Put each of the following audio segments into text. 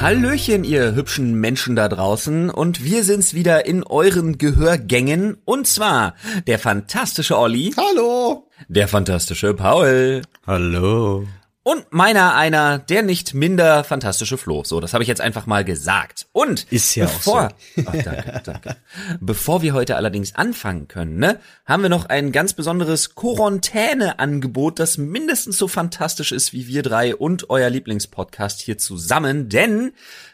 Hallöchen, ihr hübschen Menschen da draußen und wir sind's wieder in euren Gehörgängen und zwar der fantastische Olli, Hallo. der fantastische Paul Hallo. Und meiner einer, der nicht minder fantastische Flo. So, das habe ich jetzt einfach mal gesagt. Und Ist ja auch bevor, Ach, danke, danke. Bevor wir heute allerdings anfangen können, ne, haben wir noch ein ganz besonderes Quarantäne-Angebot, das mindestens so fantastisch ist wie wir drei und euer Lieblingspodcast hier zusammen, denn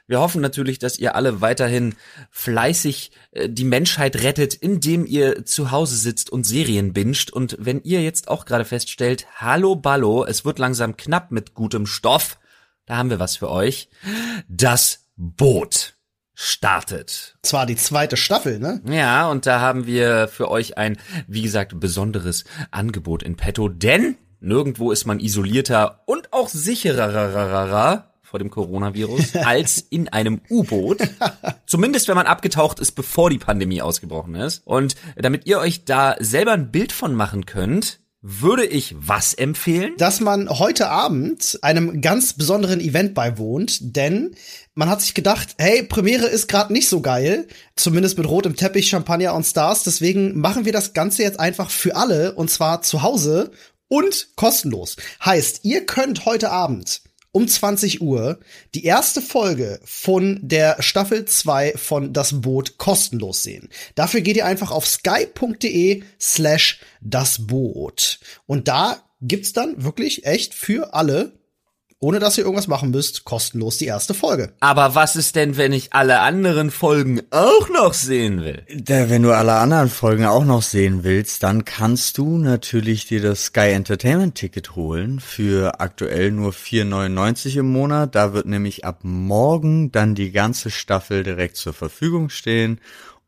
wir hoffen natürlich, dass ihr alle weiterhin fleißig äh, die Menschheit rettet, indem ihr zu Hause sitzt und Serien binscht. Und wenn ihr jetzt auch gerade feststellt, hallo Ballo, es wird langsam knapp mit gutem Stoff, da haben wir was für euch. Das Boot startet. Zwar die zweite Staffel, ne? Ja, und da haben wir für euch ein, wie gesagt, besonderes Angebot in petto, denn nirgendwo ist man isolierter und auch sicherer vor dem Coronavirus als in einem U-Boot. Zumindest wenn man abgetaucht ist, bevor die Pandemie ausgebrochen ist. Und damit ihr euch da selber ein Bild von machen könnt, würde ich was empfehlen? Dass man heute Abend einem ganz besonderen Event beiwohnt, denn man hat sich gedacht, hey, Premiere ist gerade nicht so geil, zumindest mit rotem Teppich, Champagner und Stars, deswegen machen wir das Ganze jetzt einfach für alle und zwar zu Hause und kostenlos. Heißt, ihr könnt heute Abend um 20 Uhr die erste Folge von der Staffel 2 von Das Boot kostenlos sehen. Dafür geht ihr einfach auf sky.de slash das Boot. Und da gibt's dann wirklich echt für alle, ohne dass ihr irgendwas machen müsst, kostenlos die erste Folge. Aber was ist denn, wenn ich alle anderen Folgen auch noch sehen will? Da, wenn du alle anderen Folgen auch noch sehen willst, dann kannst du natürlich dir das Sky Entertainment Ticket holen für aktuell nur 4,99 im Monat. Da wird nämlich ab morgen dann die ganze Staffel direkt zur Verfügung stehen.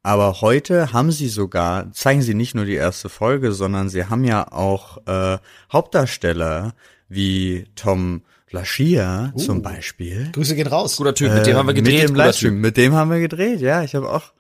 Aber heute haben sie sogar, zeigen sie nicht nur die erste Folge, sondern sie haben ja auch äh, Hauptdarsteller wie Tom Laschia zum Beispiel. Grüße gehen raus. Guter Typ, mit dem haben wir gedreht. Mit dem guter Livestream, Typ. mit dem haben wir gedreht, ja. Ich habe auch.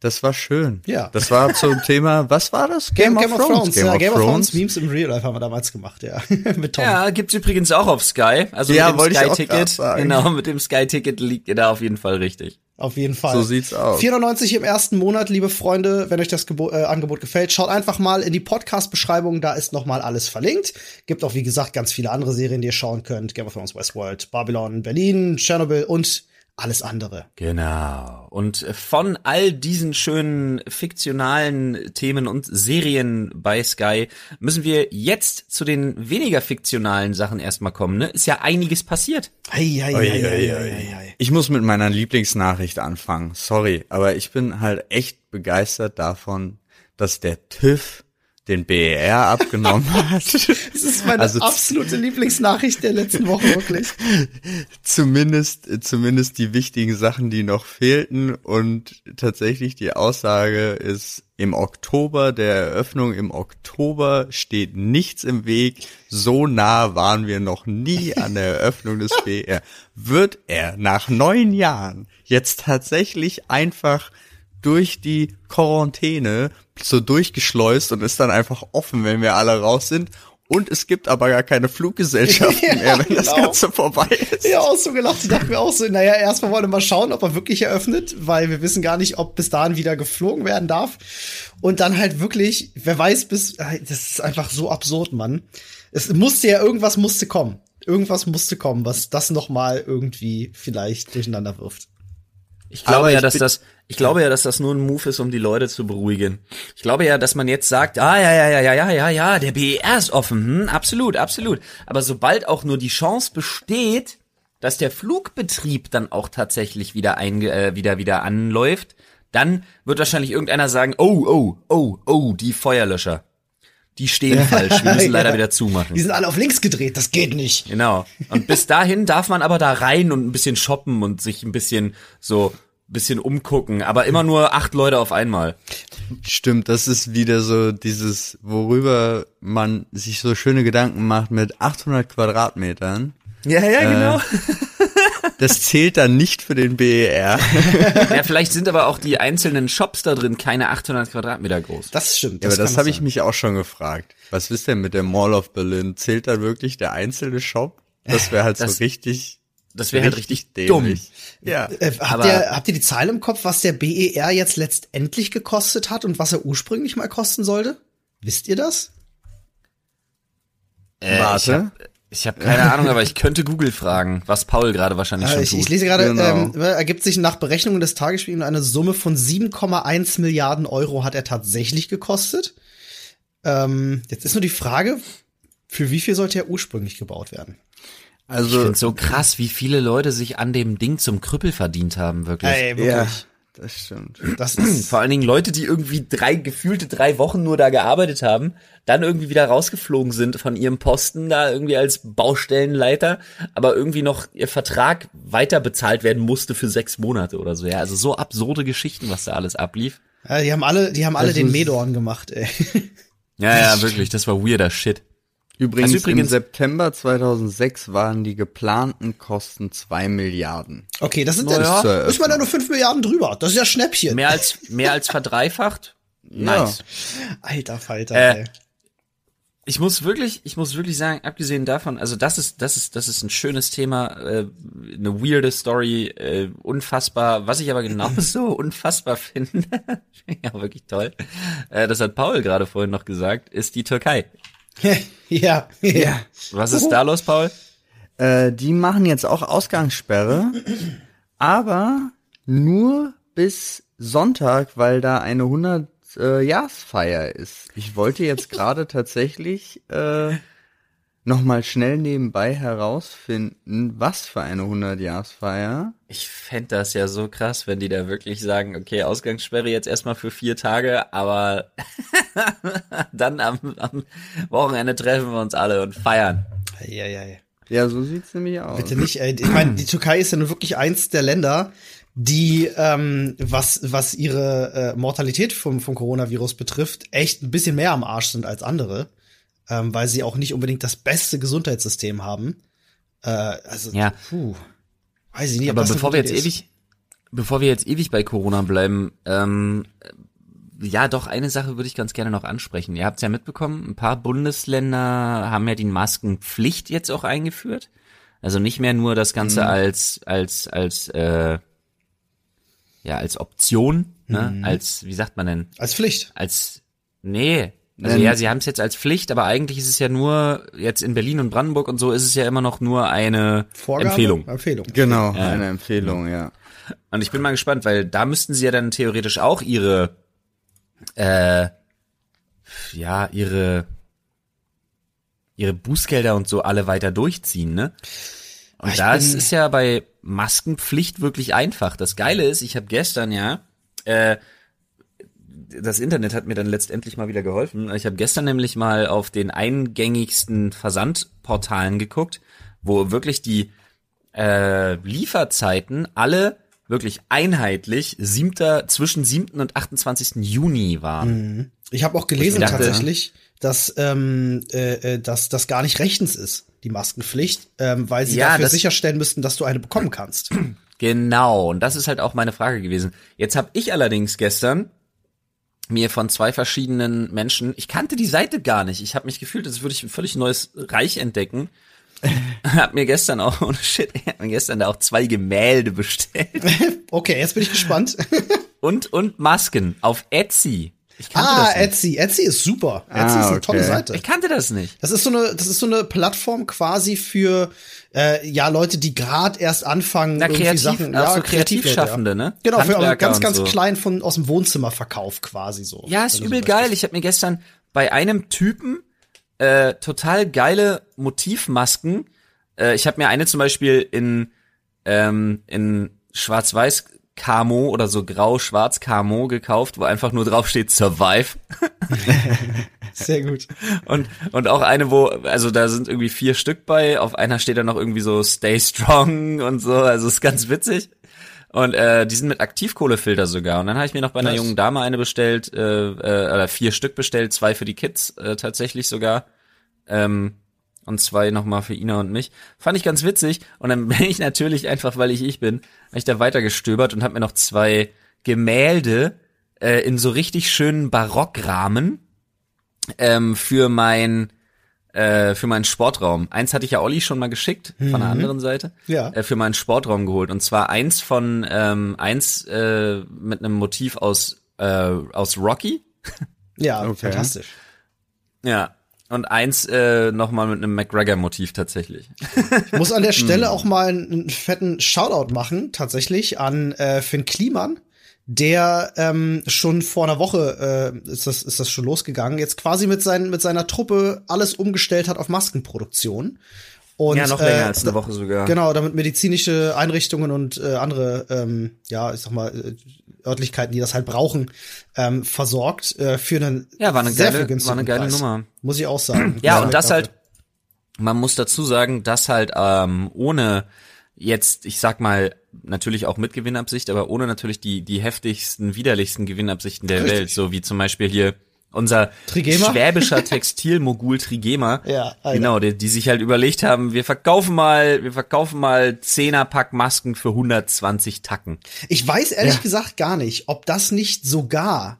Das war schön. Ja. Das war zum Thema, was war das? Game, Game, of Thrones. Game, ja, of, Game of Thrones. Thrones Memes im Real Life haben wir damals gemacht, ja. Mit Tom. Ja, gibt's übrigens auch auf Sky. Also Ja, mit dem Sky-Ticket. Genau, mit dem Sky-Ticket liegt ihr da auf jeden Fall richtig. Auf jeden Fall. So sieht's aus. 94 im ersten Monat, liebe Freunde. Wenn euch das Gebo äh, Angebot gefällt, schaut einfach mal in die Podcast-Beschreibung. Da ist noch mal alles verlinkt. Gibt auch, wie gesagt, ganz viele andere Serien, die ihr schauen könnt. Game of Thrones, Westworld, Babylon, Berlin, Chernobyl und alles andere. Genau. Und von all diesen schönen fiktionalen Themen und Serien bei Sky müssen wir jetzt zu den weniger fiktionalen Sachen erstmal kommen. Ne? Ist ja einiges passiert. Ei, ei, ei, Ui, ei, ui, ei, ui. ei, ei. Ich muss mit meiner Lieblingsnachricht anfangen. Sorry, aber ich bin halt echt begeistert davon, dass der TÜV den BER abgenommen hat. Das ist meine Also- absolute Lieblingsnachricht der letzten Woche, wirklich. zumindest, zumindest die wichtigen Sachen, die noch fehlten. Und tatsächlich die Aussage ist, im Oktober der Eröffnung, im Oktober steht nichts im Weg. So nah waren wir noch nie an der Eröffnung des BR. Wird er nach neun Jahren jetzt tatsächlich einfach durch die Quarantäne so durchgeschleust und ist dann einfach offen, wenn wir alle raus sind. Und es gibt aber gar keine Fluggesellschaften Ja, mehr, wenn das genau. Ganze vorbei ist. Ja, auch so gelacht. Ich dachte mir auch so, naja, erstmal wollen wir mal schauen, ob er wirklich eröffnet, weil wir wissen gar nicht, ob bis dahin wieder geflogen werden darf. Und dann halt wirklich, wer weiß bis, das ist einfach so absurd, Mann. Es musste ja, irgendwas musste kommen. Irgendwas musste kommen, was das noch mal irgendwie vielleicht durcheinander wirft. Ich glaube Aber ja, ich dass das, ich glaube ja, dass das nur ein Move ist, um die Leute zu beruhigen. Ich glaube ja, dass man jetzt sagt, ah, ja, ja, ja, ja, ja, ja, ja, der BER ist offen, hm, absolut, absolut. Aber sobald auch nur die Chance besteht, dass der Flugbetrieb dann auch tatsächlich wieder einge äh, wieder, wieder anläuft, dann wird wahrscheinlich irgendeiner sagen, oh, oh, oh, oh, die Feuerlöscher. Die stehen falsch, wir müssen leider Ja. wieder zumachen. Die sind alle auf links gedreht, das geht nicht. Genau. Und bis dahin darf man aber da rein und ein bisschen shoppen und sich ein bisschen so bisschen umgucken, aber immer nur acht Leute auf einmal. Stimmt, das ist wieder so dieses, worüber man sich so schöne Gedanken macht mit 800 Quadratmetern. Ja, ja, genau. Das zählt dann nicht für den BER. Ja, vielleicht sind aber auch die einzelnen Shops da drin keine 800 Quadratmeter groß. Das stimmt. Ja, aber das habe ich mich auch schon gefragt. Was ist denn mit der Mall of Berlin? Zählt da wirklich der einzelne Shop? Das wäre halt Das- so richtig. Das wäre halt richtig Richtig dumm. dämlich. Ja. Äh, habt, Aber- ihr, habt ihr die Zahl im Kopf, was der BER jetzt letztendlich gekostet hat und was er ursprünglich mal kosten sollte? Wisst ihr das? Äh, Ich Warte. habe ich hab keine Ahnung, aber ich könnte Google fragen, was Paul gerade wahrscheinlich Äh, schon ich, tut. ich lese gerade, Genau. ähm, ergibt sich nach Berechnungen des Tagesspiegels eine Summe von 7,1 Milliarden Euro hat er tatsächlich gekostet. Ähm, jetzt ist nur die Frage, für wie viel sollte er ursprünglich gebaut werden? Ich Also, finde so krass, wie viele Leute sich an dem Ding zum Krüppel verdient haben, wirklich. Ey, wirklich. ja, das stimmt. Das ist, Vor allen Dingen Leute, die irgendwie drei, gefühlte drei Wochen nur da gearbeitet haben, dann irgendwie wieder rausgeflogen sind von ihrem Posten da irgendwie als Baustellenleiter, aber irgendwie noch ihr Vertrag weiter bezahlt werden musste für sechs Monate oder so. Ja, also so absurde Geschichten, was da alles ablief. ja, die haben alle, die haben alle Das den Medorn gemacht, ey. Ja, ja, wirklich, das war weirder Shit. Übrigens, Also übrigens- im September 2006 waren die geplanten Kosten zwei Milliarden. Okay, das sind ja. ja, ist man da nur 5 Milliarden drüber. Das ist ja Schnäppchen. Mehr als, mehr als verdreifacht? Nice. Alter Falter, Äh, ey. Ich muss wirklich, ich muss wirklich sagen, abgesehen davon, also das ist, das ist, das ist ein schönes Thema, äh, eine weirde Story, äh, unfassbar. Was ich aber genauso unfassbar finde, ja wirklich toll, äh, das hat Paul gerade vorhin noch gesagt, ist die Türkei. ja, ja. Was ist da los, Paul? Äh, die machen jetzt auch Ausgangssperre, aber nur bis Sonntag, weil da eine 100 äh, Jahresfeier ist. Ich wollte jetzt gerade tatsächlich äh, noch mal schnell nebenbei herausfinden, was für eine 100 Jahresfeier. Ich fänd das ja so krass, wenn die da wirklich sagen, okay, Ausgangssperre jetzt erstmal für vier Tage, aber dann am, am Wochenende treffen wir uns alle und feiern. Ja, ja, ja. Ja, so sieht's nämlich aus. Bitte nicht, ey. Ich meine, die Türkei ist ja nun wirklich eins der Länder, die, ähm, was, was ihre äh, Mortalität vom, vom Coronavirus betrifft, echt ein bisschen mehr am Arsch sind als andere, ähm, weil sie auch nicht unbedingt das beste Gesundheitssystem haben. Äh, also, Ja. puh, weiß ich nicht. Aber bevor wir jetzt ist. ewig, bevor wir jetzt ewig bei Corona bleiben, ähm, ja, doch eine Sache würde ich ganz gerne noch ansprechen. Ihr habt es ja mitbekommen, ein paar Bundesländer haben ja die Maskenpflicht jetzt auch eingeführt. Also nicht mehr nur das Ganze als als als äh, ja als Option, ne? Als wie sagt man denn? Als Pflicht. Als nee. Also Ähm, ja, sie haben es jetzt als Pflicht, aber eigentlich ist es ja nur jetzt in Berlin und Brandenburg und so ist es ja immer noch nur eine Vorgabe? Empfehlung. Empfehlung. Genau, eine Empfehlung, ja. Und ich bin mal gespannt, weil da müssten sie ja dann theoretisch auch ihre, äh, ja, ihre, ihre Bußgelder und so alle weiter durchziehen, ne? Und Ich da bin- ist es ja bei Maskenpflicht wirklich einfach. Das Geile ist, ich habe gestern ja, äh, das Internet hat mir dann letztendlich mal wieder geholfen. Ich habe gestern nämlich mal auf den eingängigsten Versandportalen geguckt, wo wirklich die äh, Lieferzeiten alle wirklich einheitlich siebter, zwischen 7. und 28. Juni waren. Ich habe auch gelesen dachte- tatsächlich, dass, ähm, äh, äh, dass das gar nicht rechtens ist, die Maskenpflicht, ähm, weil sie Ja, dafür sicherstellen müssten, dass du eine bekommen kannst. Genau, und das ist halt auch meine Frage gewesen. Jetzt habe ich allerdings gestern mir von zwei verschiedenen Menschen, ich kannte die Seite gar nicht. Ich habe mich gefühlt, als würde ich ein völlig neues Reich entdecken. hab mir gestern auch, ohne Shit, hab mir gestern da auch zwei Gemälde bestellt. Okay, jetzt bin ich gespannt. Und, und Masken auf Etsy. Ah. Etsy. Etsy ist super. Etsy Ah, ist eine okay. tolle Seite. Ich kannte das nicht. Das ist so eine, das ist so eine Plattform quasi für äh, ja Leute, die gerade erst anfangen, Na, irgendwie kreativ- Sachen, ja, so Kreativleute, Kreativschaffende, ja. ne? Genau, für Handwerker ganz, ganz so. klein von aus dem Wohnzimmerverkauf quasi so. Ja, ist du übel so geil. Ich habe mir gestern bei einem Typen äh, total geile Motivmasken. Äh, ich habe mir eine zum Beispiel in ähm, in Schwarz-Weiß Camo oder so grau-schwarz Camo gekauft, wo einfach nur drauf steht Survive. Sehr gut. Und, und auch eine, wo, also da sind irgendwie vier Stück bei, auf einer steht dann noch irgendwie so Stay Strong und so, also ist ganz witzig. Und äh, die sind mit Aktivkohlefilter sogar. Und dann habe ich mir noch bei einer Nice. jungen Dame eine bestellt, äh, äh, oder vier Stück bestellt, zwei für die Kids äh, tatsächlich sogar. Ähm, und zwei nochmal für Ina und mich. Fand ich ganz witzig. Und dann bin ich natürlich einfach, weil ich ich bin, hab ich da weitergestöbert und habe mir noch zwei Gemälde äh, in so richtig schönen Barockrahmen ähm, für mein äh, für meinen Sportraum. Eins hatte ich ja Olli schon mal geschickt von der anderen Seite. Ja. Äh, für meinen Sportraum geholt und zwar eins von ähm, eins äh, mit einem Motiv aus äh, aus Rocky. Ja, Okay. fantastisch. Ja. Und eins äh, nochmal mit einem McGregor-Motiv tatsächlich. Ich muss an der Stelle auch mal einen, einen fetten Shoutout machen, tatsächlich, an äh, Finn Kliman, der ähm, schon vor einer Woche äh, ist, das, ist das schon losgegangen, jetzt quasi mit, seinen, mit seiner Truppe alles umgestellt hat auf Maskenproduktion. Und, ja, noch länger äh, als eine Woche sogar. Genau, damit medizinische Einrichtungen und äh, andere, ähm, ja, ich sag mal, äh, Örtlichkeiten, die das halt brauchen, ähm, versorgt äh, für einen Ja, war eine sehr geile- viel war eine geile Preis. Nummer. Muss ich auch sagen. Ja, und das halt, man muss dazu sagen, dass halt ähm, ohne jetzt, ich sag mal, natürlich auch mit Gewinnabsicht, aber ohne natürlich die, die heftigsten, widerlichsten Gewinnabsichten der Richtig. Welt, so wie zum Beispiel hier unser Trigema? schwäbischer Textilmogul Trigema. Ja, Alter. Genau, die, die sich halt überlegt haben, wir verkaufen mal, wir verkaufen mal 10er Pack Masken für 120 Tacken. Ich weiß ehrlich gesagt gar nicht, ob das nicht sogar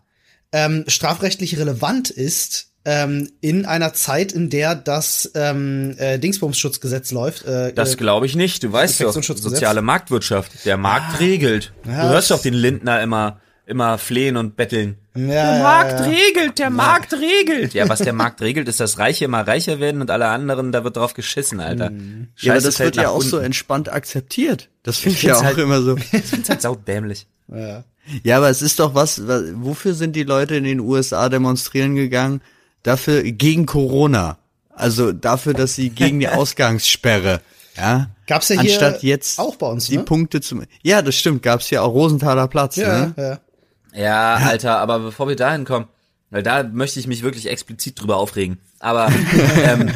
ähm, strafrechtlich relevant ist ähm, in einer Zeit, in der das ähm, äh, Dingsbumsschutzgesetz läuft. Äh, Das äh, glaube ich nicht. Du weißt doch, soziale Marktwirtschaft. Der Markt regelt. Ja, du hörst doch den Lindner immer, immer flehen und betteln. Ja, Der ja, Markt ja. regelt, der Markt regelt. Ja, was der Markt regelt, ist, dass Reiche immer reicher werden und alle anderen, da wird drauf geschissen, Alter. Mhm. Ja, aber Scheiße das wird ja nach auch so unten. entspannt akzeptiert. Das finde ich ja find's auch halt- immer so. Ich find's halt saudämlich. Ja. Ja, aber es ist doch was, was, wofür sind die Leute in den USA demonstrieren gegangen? Dafür, gegen Corona. Also dafür, dass sie gegen die Ausgangssperre, ja. Gab's ja hier Anstatt jetzt auch bei uns, die ne? Punkte zum, ja, das stimmt, gab's ja auch Rosenthaler Platz, Ja, ne? ja. Ja, Alter, aber bevor wir dahin kommen, weil da möchte ich mich wirklich explizit drüber aufregen. Aber ähm,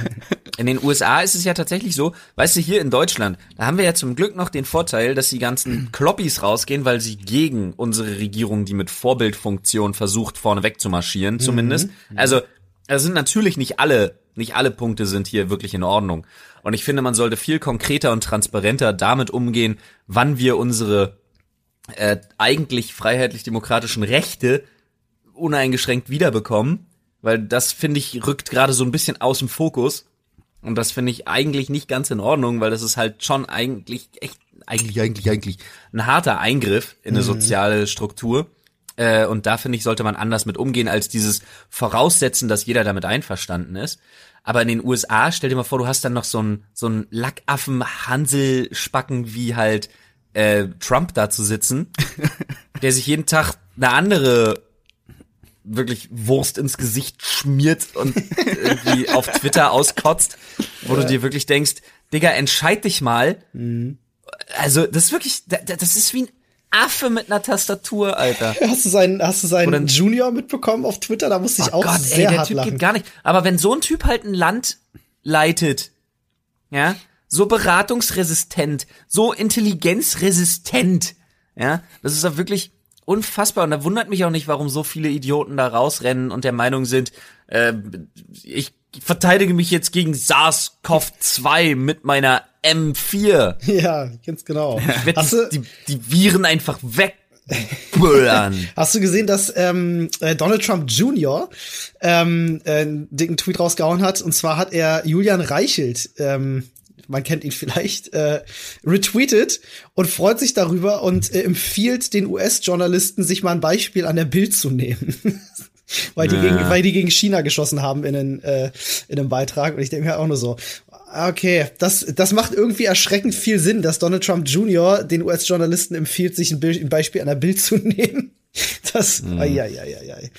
in den USA ist es ja tatsächlich so, weißt du, hier in Deutschland, da haben wir ja zum Glück noch den Vorteil, dass die ganzen Kloppis rausgehen, weil sie gegen unsere Regierung, die mit Vorbildfunktion versucht, vorneweg zu marschieren, zumindest. Also, es sind natürlich nicht alle, nicht alle Punkte sind hier wirklich in Ordnung. Und ich finde, man sollte viel konkreter und transparenter damit umgehen, wann wir unsere äh, eigentlich freiheitlich-demokratischen Rechte uneingeschränkt wiederbekommen, weil das finde ich rückt gerade so ein bisschen aus dem Fokus. Und das finde ich eigentlich nicht ganz in Ordnung, weil das ist halt schon eigentlich echt eigentlich eigentlich eigentlich ein harter Eingriff in eine soziale Struktur. Äh, und da finde ich sollte man anders mit umgehen als dieses Voraussetzen, dass jeder damit einverstanden ist. Aber in den USA, stell dir mal vor, du hast dann noch so einen so einen Lackaffen Hanselspacken wie halt äh, Trump da zu sitzen, der sich jeden Tag eine andere wirklich Wurst ins Gesicht schmiert und irgendwie auf Twitter auskotzt, wo du dir wirklich denkst, Digga, entscheid dich mal. Also, das ist wirklich, da- da- das ist wie ein Affe mit einer Tastatur, Alter. Hast du seinen, hast du seinen Oder- Junior mitbekommen auf Twitter? Da musste ich Oh auch Gott, sehr ey, der hart Typ lachen. geht gar nicht. Aber wenn so ein Typ halt ein Land leitet, ja, so beratungsresistent, so intelligenzresistent, ja, das ist doch wirklich unfassbar. Und da wundert mich auch nicht, warum so viele Idioten da rausrennen und der Meinung sind, äh, ich verteidige mich jetzt gegen SARS-CoV-2 mit meiner M4. Ja, ganz genau. Ich werd Hast die, die, die Viren einfach wegböllern. Hast du gesehen, dass ähm, äh, Donald Trump Jr. Ähm, äh, einen dicken Tweet rausgehauen hat? Und zwar hat er Julian Reichelt, ähm, man kennt ihn vielleicht, äh, retweetet und freut sich darüber und äh, empfiehlt den US-Journalisten, sich mal ein Beispiel an der Bild zu nehmen. weil, die Ja. gegen, weil die gegen China geschossen haben in, einen, äh, in einem Beitrag. Und ich denke mir auch nur so, okay, das, das macht irgendwie erschreckend viel Sinn, dass Donald Trump Jr. den US-Journalisten empfiehlt, sich ein, Bild, ein Beispiel an der Bild zu nehmen. Das, mhm. ai, ai, ai, ai, ai.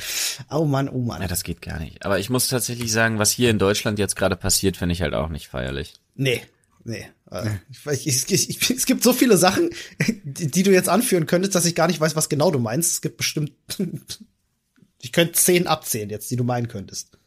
Oh Mann, oh Mann. Ja, das geht gar nicht. Aber ich muss tatsächlich sagen, was hier in Deutschland jetzt gerade passiert, finde ich halt auch nicht feierlich. Nee, nee. Äh, Ich, ich, ich, es gibt so viele Sachen, die, die du jetzt anführen könntest, dass ich gar nicht weiß, was genau du meinst. Es gibt bestimmt, ich könnte zehn abzählen jetzt, die du meinen könntest.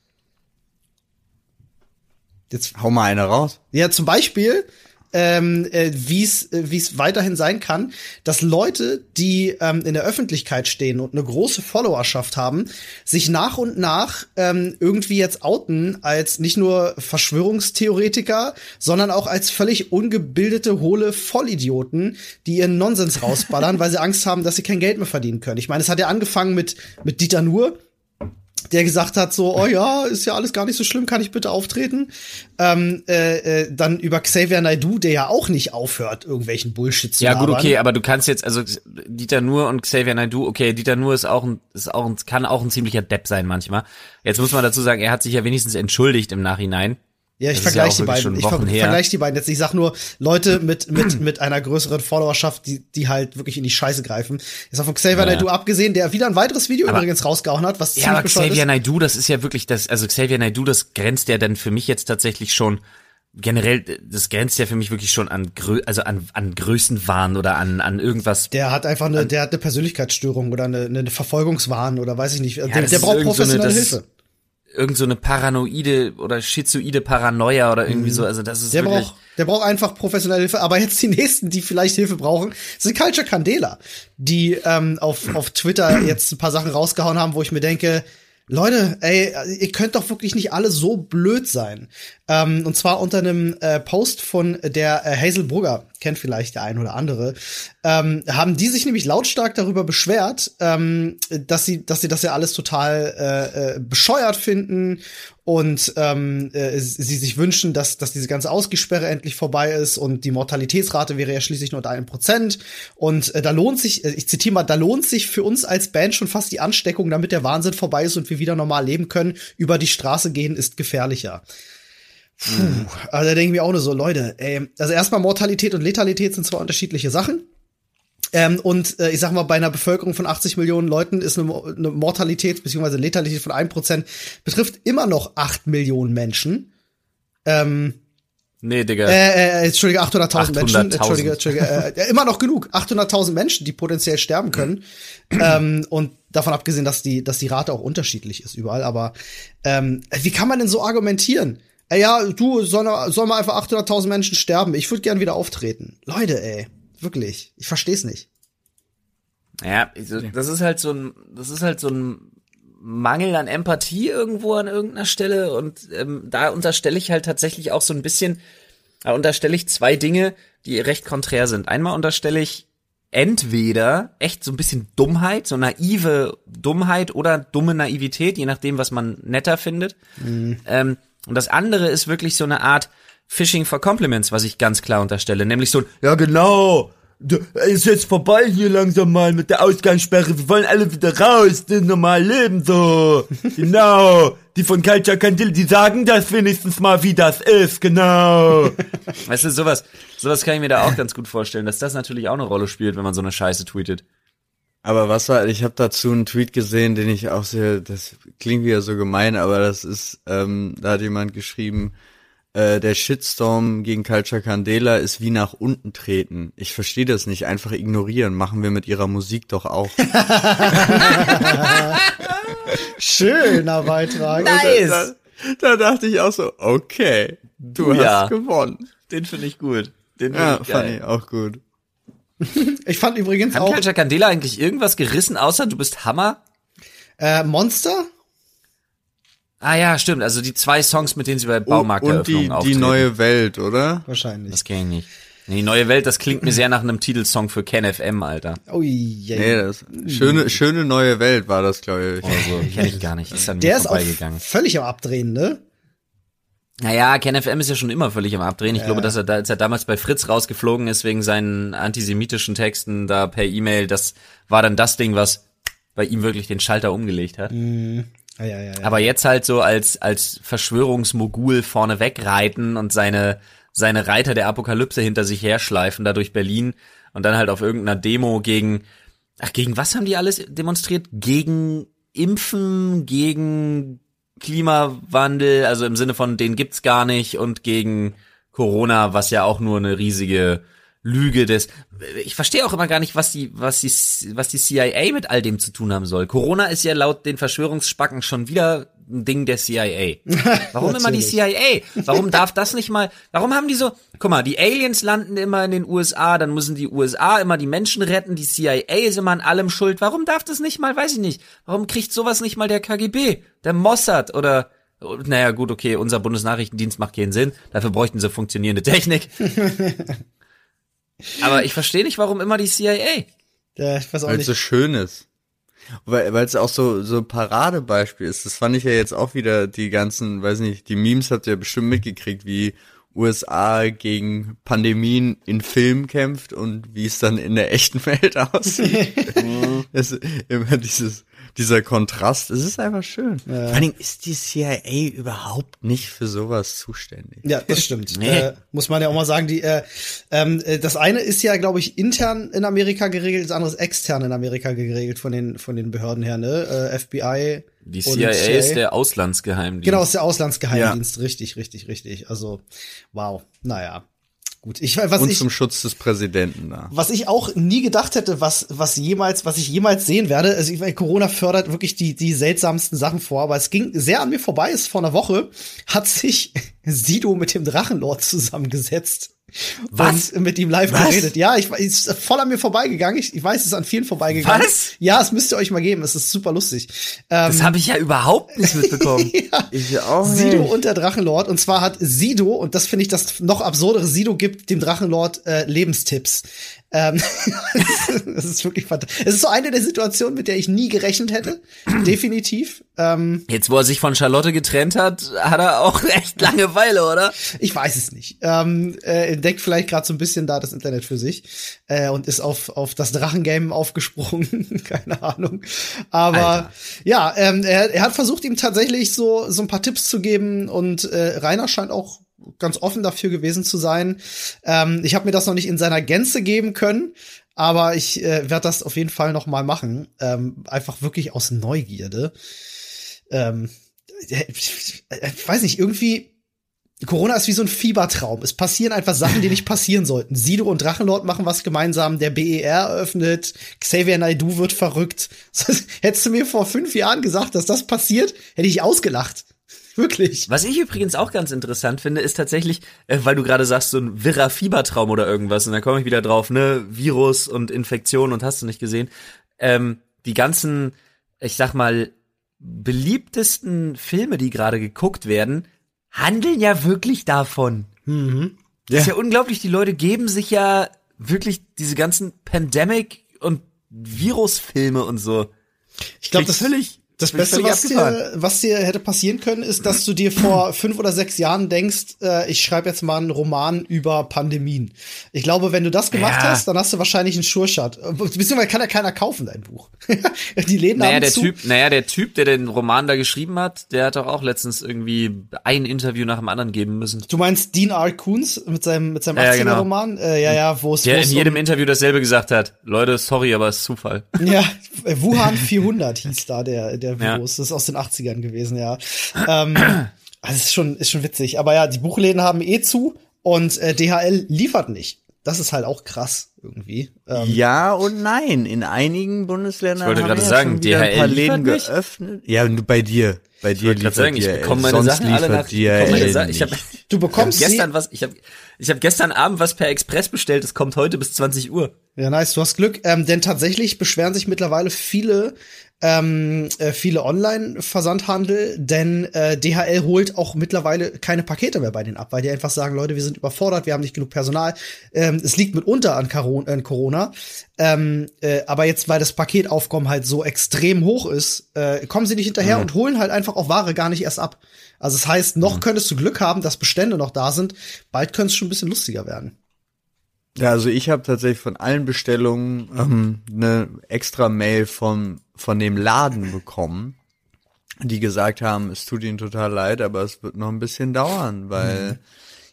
Jetzt Hau mal eine raus. Ja, zum Beispiel, ähm, äh, wie es äh, wie es weiterhin sein kann, dass Leute, die ähm, in der Öffentlichkeit stehen und eine große Followerschaft haben, sich nach und nach ähm, irgendwie jetzt outen als nicht nur Verschwörungstheoretiker, sondern auch als völlig ungebildete, hohle Vollidioten, die ihren Nonsens rausballern, weil sie Angst haben, dass sie kein Geld mehr verdienen können. Ich meine, es hat ja angefangen mit mit Dieter Nuhr, der gesagt hat so, oh ja, ist ja alles gar nicht so schlimm, kann ich bitte auftreten? Ähm, äh, äh, dann über Xavier Naidoo, der ja auch nicht aufhört, irgendwelchen Bullshit zu Ja, gut, labern. okay, aber du kannst jetzt, also Dieter Nuhr und Xavier Naidoo, okay, Dieter Nuhr ist auch ein, ist auch ein, kann auch ein ziemlicher Depp sein manchmal. Jetzt muss man dazu sagen, er hat sich ja wenigstens entschuldigt im Nachhinein. Ja, ich ist ja vergleiche auch die beiden. Ich ver her. vergleiche die beiden jetzt. Ich sag nur Leute mit mit mit einer größeren Followerschaft, die die halt wirklich in die Scheiße greifen. Ich sag von Xavier Ja. Naidoo abgesehen, der wieder ein weiteres Video Aber- übrigens rausgehauen hat, was Ja, ziemlich aber Xavier ist. Naidoo, das ist ja wirklich das, also Xavier Naidoo, das grenzt ja dann für mich jetzt tatsächlich schon generell, das grenzt ja für mich wirklich schon an, Grö also an, an Größenwahn oder an, an irgendwas. Der hat einfach eine, der hat eine Persönlichkeitsstörung oder eine, eine Verfolgungswahn oder weiß ich nicht. der, das der ist braucht irgend so eine- professionelle das ist Hilfe. Irgend so eine paranoide oder schizoide Paranoia oder irgendwie so, also das ist Mhm. Der wirklich. braucht, der braucht einfach professionelle Hilfe. Aber jetzt die nächsten, die vielleicht Hilfe brauchen, sind Culture Candela, die ähm, auf, auf Twitter jetzt ein paar Sachen rausgehauen haben, wo ich mir denke, Leute, ey, ihr könnt doch wirklich nicht alle so blöd sein. Ähm, und zwar unter einem äh, Post von der äh, Hazel Brugger, kennt vielleicht der ein oder andere, ähm, haben die sich nämlich lautstark darüber beschwert, ähm, dass sie, dass sie das ja alles total äh, äh, bescheuert finden und ähm, äh, sie sich wünschen, dass, dass diese ganze Ausgesperre endlich vorbei ist und die Mortalitätsrate wäre ja schließlich nur unter einem Prozent. Und äh, da lohnt sich, äh, ich zitiere mal, da lohnt sich für uns als Band schon fast die Ansteckung, damit der Wahnsinn vorbei ist und wir wieder normal leben können. Über die Straße gehen ist gefährlicher. Puh, also da denke ich mir auch nur so, Leute, ey, also erstmal Mortalität und Letalität sind zwei unterschiedliche Sachen. Ähm, und äh, ich sag mal, bei einer Bevölkerung von 80 Millionen Leuten ist eine, eine Mortalität bzw. Letalität von 1% betrifft immer noch 8 Millionen Menschen. Ähm, Nee, Digga. äh, äh, Entschuldige, 800.000 Menschen. 800.000. Entschuldige, Entschuldige. Äh, ja, immer noch genug. 800.000 Menschen, die potenziell sterben können. ähm, und davon abgesehen, dass die, dass die Rate auch unterschiedlich ist überall. Aber ähm, wie kann man denn so argumentieren? Ey, ja, du, soll, soll mal einfach 800.000 Menschen sterben. Ich würde gern wieder auftreten. Leute, ey. Wirklich. Ich versteh's nicht. Ja, das ist halt so ein, das ist halt so ein Mangel an Empathie irgendwo an irgendeiner Stelle und ähm, da unterstelle ich halt tatsächlich auch so ein bisschen, da unterstelle ich zwei Dinge, die recht konträr sind. Einmal unterstelle ich entweder echt so ein bisschen Dummheit, so naive Dummheit oder dumme Naivität, je nachdem, was man netter findet. Ähm, und das andere ist wirklich so eine Art Fishing for Compliments, was ich ganz klar unterstelle, nämlich so ein, ja genau, ist jetzt vorbei hier langsam mal mit der Ausgangssperre, wir wollen alle wieder raus, das normal leben so, genau, die von Culture Candil, die sagen das wenigstens mal, wie das ist, genau. weißt du, sowas, sowas kann ich mir da auch ganz gut vorstellen, dass das natürlich auch eine Rolle spielt, wenn man so eine Scheiße tweetet. Aber was war, ich habe dazu einen Tweet gesehen, den ich auch sehr, das klingt wieder so gemein, aber das ist, ähm, da hat jemand geschrieben, äh, der Shitstorm gegen Culture Candela ist wie nach unten treten. Ich verstehe das nicht, einfach ignorieren, machen wir mit ihrer Musik doch auch. Schöner Beitrag. Da, da dachte ich auch so, okay, du Ja. hast gewonnen. Den finde ich gut. Den Ja, finde ich fand ich auch gut. Ich fand übrigens Hat auch Culture Candela eigentlich irgendwas gerissen, außer du bist Hammer? äh, Monster. Ah ja, stimmt. Also die zwei Songs, mit denen sie bei Und, Baumarkteröffnungen und die, die neue Welt, oder? Wahrscheinlich. Das kenne ich nicht. Nee, Die neue Welt, das klingt mir sehr nach einem Titelsong für Ken FM, Alter. Ui, je. Nee, das schöne, schöne neue Welt war das, glaube ich. Also, kenne ich gar nicht. Ist an Der ist auch völlig am Abdrehen, ne? Naja, Ken FM ist ja schon immer völlig am Abdrehen. Ich glaube, dass er da, als er damals bei Fritz rausgeflogen ist wegen seinen antisemitischen Texten da per E-Mail, das war dann das Ding, was bei ihm wirklich den Schalter umgelegt hat. Ja, ja, ja. ja. Aber jetzt halt so als, als Verschwörungsmogul vorne wegreiten und seine, seine Reiter der Apokalypse hinter sich herschleifen, da durch Berlin und dann halt auf irgendeiner Demo gegen, ach, gegen was haben die alles demonstriert? Gegen Impfen, gegen Klimawandel, also im Sinne von, den gibt's gar nicht und gegen Corona, was ja auch nur eine riesige Lüge des. Ich verstehe auch immer gar nicht, was die, was die, was die CIA mit all dem zu tun haben soll. Corona ist ja laut den Verschwörungsspacken schon wieder ein Ding der CIA. Warum immer die CIA? Warum darf das nicht mal? Warum haben die so? Guck mal, die Aliens landen immer in den USA, dann müssen die USA immer die Menschen retten, die CIA ist immer an allem schuld. Warum darf das nicht mal? Weiß ich nicht. Warum kriegt sowas nicht mal der KGB, der Mossad oder naja, gut, okay, unser Bundesnachrichtendienst macht keinen Sinn. Dafür bräuchten sie funktionierende Technik. Aber ich verstehe nicht, warum immer die CIA. ja, ich weiß auch Weil es nicht. so schön ist. Weil es auch so so ein Paradebeispiel ist. Das fand ich ja jetzt auch wieder die ganzen, weiß nicht, die Memes habt ihr bestimmt mitgekriegt, wie USA gegen Pandemien in Film kämpft und wie es dann in der echten Welt aussieht. es ist immer dieses dieser Kontrast, es ist einfach schön. Ja. Vor allem ist die CIA überhaupt nicht für sowas zuständig. Ja, das stimmt. nee. äh, muss man ja auch mal sagen, die äh, ähm, äh, das eine ist ja, glaube ich, intern in Amerika geregelt, das andere ist extern in Amerika geregelt von den von den Behörden her, ne? Äh, FBI. Die CIA, CIA, ist der Auslandsgeheimdienst. Genau, ist der Auslandsgeheimdienst, ja. richtig, richtig, richtig. Also, wow, naja. Gut, ich was und ich, zum Schutz des Präsidenten da. Was ich auch nie gedacht hätte, was was jemals, was ich jemals sehen werde. Also ich, Corona fördert wirklich die die seltsamsten Sachen vor, aber es ging sehr an mir vorbei. Ist vor einer Woche hat sich Sido mit dem Drachenlord zusammengesetzt was? Und mit ihm live Was? geredet. Ja, ich ist voll an mir vorbeigegangen. Ich, ich weiß, es ist an vielen vorbeigegangen. Was? Ja, es müsst ihr euch mal geben. Es ist super lustig. Ähm, das habe ich ja überhaupt nicht mitbekommen. ja. Ich auch nicht. Sido und der Drachenlord. Und zwar hat Sido, und das finde ich das noch absurdere, Sido gibt dem Drachenlord äh, Lebenstipps. Ähm, das ist wirklich fantastisch. Es ist so eine der Situationen, mit der ich nie gerechnet hätte. Definitiv. Ähm, Jetzt, wo er sich von Charlotte getrennt hat, hat er auch echt Langeweile, oder? Ich weiß es nicht. Ähm, äh, entdeckt vielleicht gerade so ein bisschen da das Internet für sich äh, und ist auf, auf das Drachengame aufgesprungen. Keine Ahnung. Aber Alter. ja, ähm, er, er hat versucht, ihm tatsächlich so, so ein paar Tipps zu geben und äh, Rainer scheint auch ganz offen dafür gewesen zu sein. Ähm, ich habe mir das noch nicht in seiner Gänze geben können, aber ich äh, werde das auf jeden Fall noch mal machen. Ähm, einfach wirklich aus Neugierde. Ähm, ich, ich weiß nicht, irgendwie Corona ist wie so ein Fiebertraum. Es passieren einfach Sachen, die nicht passieren sollten. Sido und Drachenlord machen was gemeinsam, der BER eröffnet, Xavier Naidoo wird verrückt. Hättest du mir vor fünf Jahren gesagt, dass das passiert, hätte ich ausgelacht. Wirklich. Was ich übrigens auch ganz interessant finde, ist tatsächlich, äh, weil du gerade sagst, so ein wirrer Fiebertraum oder irgendwas, und da komme ich wieder drauf, ne, Virus und Infektion und hast du nicht gesehen. Ähm, die ganzen, ich sag mal, beliebtesten Filme, die gerade geguckt werden, handeln ja wirklich davon. Mhm. Ja. Das ist ja unglaublich, die Leute geben sich ja wirklich diese ganzen Pandemic und Virusfilme und so. Ich glaube, das völlig das Beste, was dir, was dir hätte passieren können, ist, dass du dir vor fünf oder sechs Jahren denkst, äh, ich schreibe jetzt mal einen Roman über Pandemien. Ich glaube, wenn du das gemacht ja. hast, dann hast du wahrscheinlich einen Schurschat. Beziehungsweise kann ja keiner kaufen, dein Buch. Die Läden naja, haben der zu. Typ, naja, der Typ, der den Roman da geschrieben hat, der hat doch auch letztens irgendwie ein Interview nach dem anderen geben müssen. Du meinst Dean R. Koons mit seinem, mit seinem 80er-Roman? Ja, genau. äh, ja, ja, wo es Der in jedem um Interview dasselbe gesagt hat. Leute, sorry, aber es ist Zufall. Ja, Wuhan 400 hieß da der, der der Virus. Ja. Das ist aus den 80ern gewesen, ja. ähm, also ist schon, ist schon witzig. Aber ja, die Buchläden haben eh zu und äh, DHL liefert nicht. Das ist halt auch krass irgendwie. Ähm, ja und nein. In einigen Bundesländern ich wollte haben gerade sagen, DHL ein paar Läden geöffnet. Ja, nur bei dir. Bei dir ich sagen, ich bekomme meine Sachen alle nach. DHL Sachen, ich hab, du bekommst ich hab gestern was. Ich habe ich hab gestern Abend was per Express bestellt. Es kommt heute bis 20 Uhr. Ja, nice. Du hast Glück. Ähm, denn tatsächlich beschweren sich mittlerweile viele ähm, äh, viele Online-Versandhandel, denn äh, DHL holt auch mittlerweile keine Pakete mehr bei denen ab, weil die einfach sagen, Leute, wir sind überfordert, wir haben nicht genug Personal. Ähm, es liegt mitunter an, Caro an Corona. Ähm, äh, aber jetzt, weil das Paketaufkommen halt so extrem hoch ist, äh, kommen sie nicht hinterher mhm. und holen halt einfach auch Ware gar nicht erst ab. Also das heißt, noch mhm. könntest du Glück haben, dass Bestände noch da sind. Bald könnte es schon ein bisschen lustiger werden. Ja, also ich habe tatsächlich von allen Bestellungen ähm, eine extra Mail von von dem Laden bekommen, die gesagt haben, es tut ihnen total leid, aber es wird noch ein bisschen dauern, weil mhm.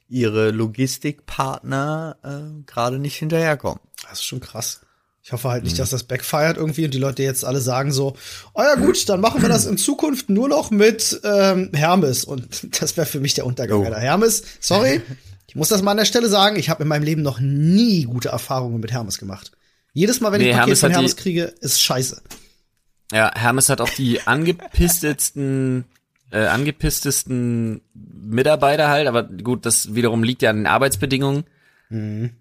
ihre Logistikpartner äh, gerade nicht hinterherkommen. Das ist schon krass. Ich hoffe halt nicht, mhm. dass das backfired irgendwie und die Leute jetzt alle sagen so, oh ja gut, dann machen wir das in Zukunft nur noch mit ähm, Hermes. Und das wäre für mich der Untergang. Oh. Hermes, sorry, ich muss das mal an der Stelle sagen, ich habe in meinem Leben noch nie gute Erfahrungen mit Hermes gemacht. Jedes Mal, wenn nee, ich ein Paket Hermes von Hermes kriege, ist scheiße. Ja, Hermes hat auch die angepisstesten, äh, angepisstesten Mitarbeiter halt, aber gut, das wiederum liegt ja an den Arbeitsbedingungen. Mhm.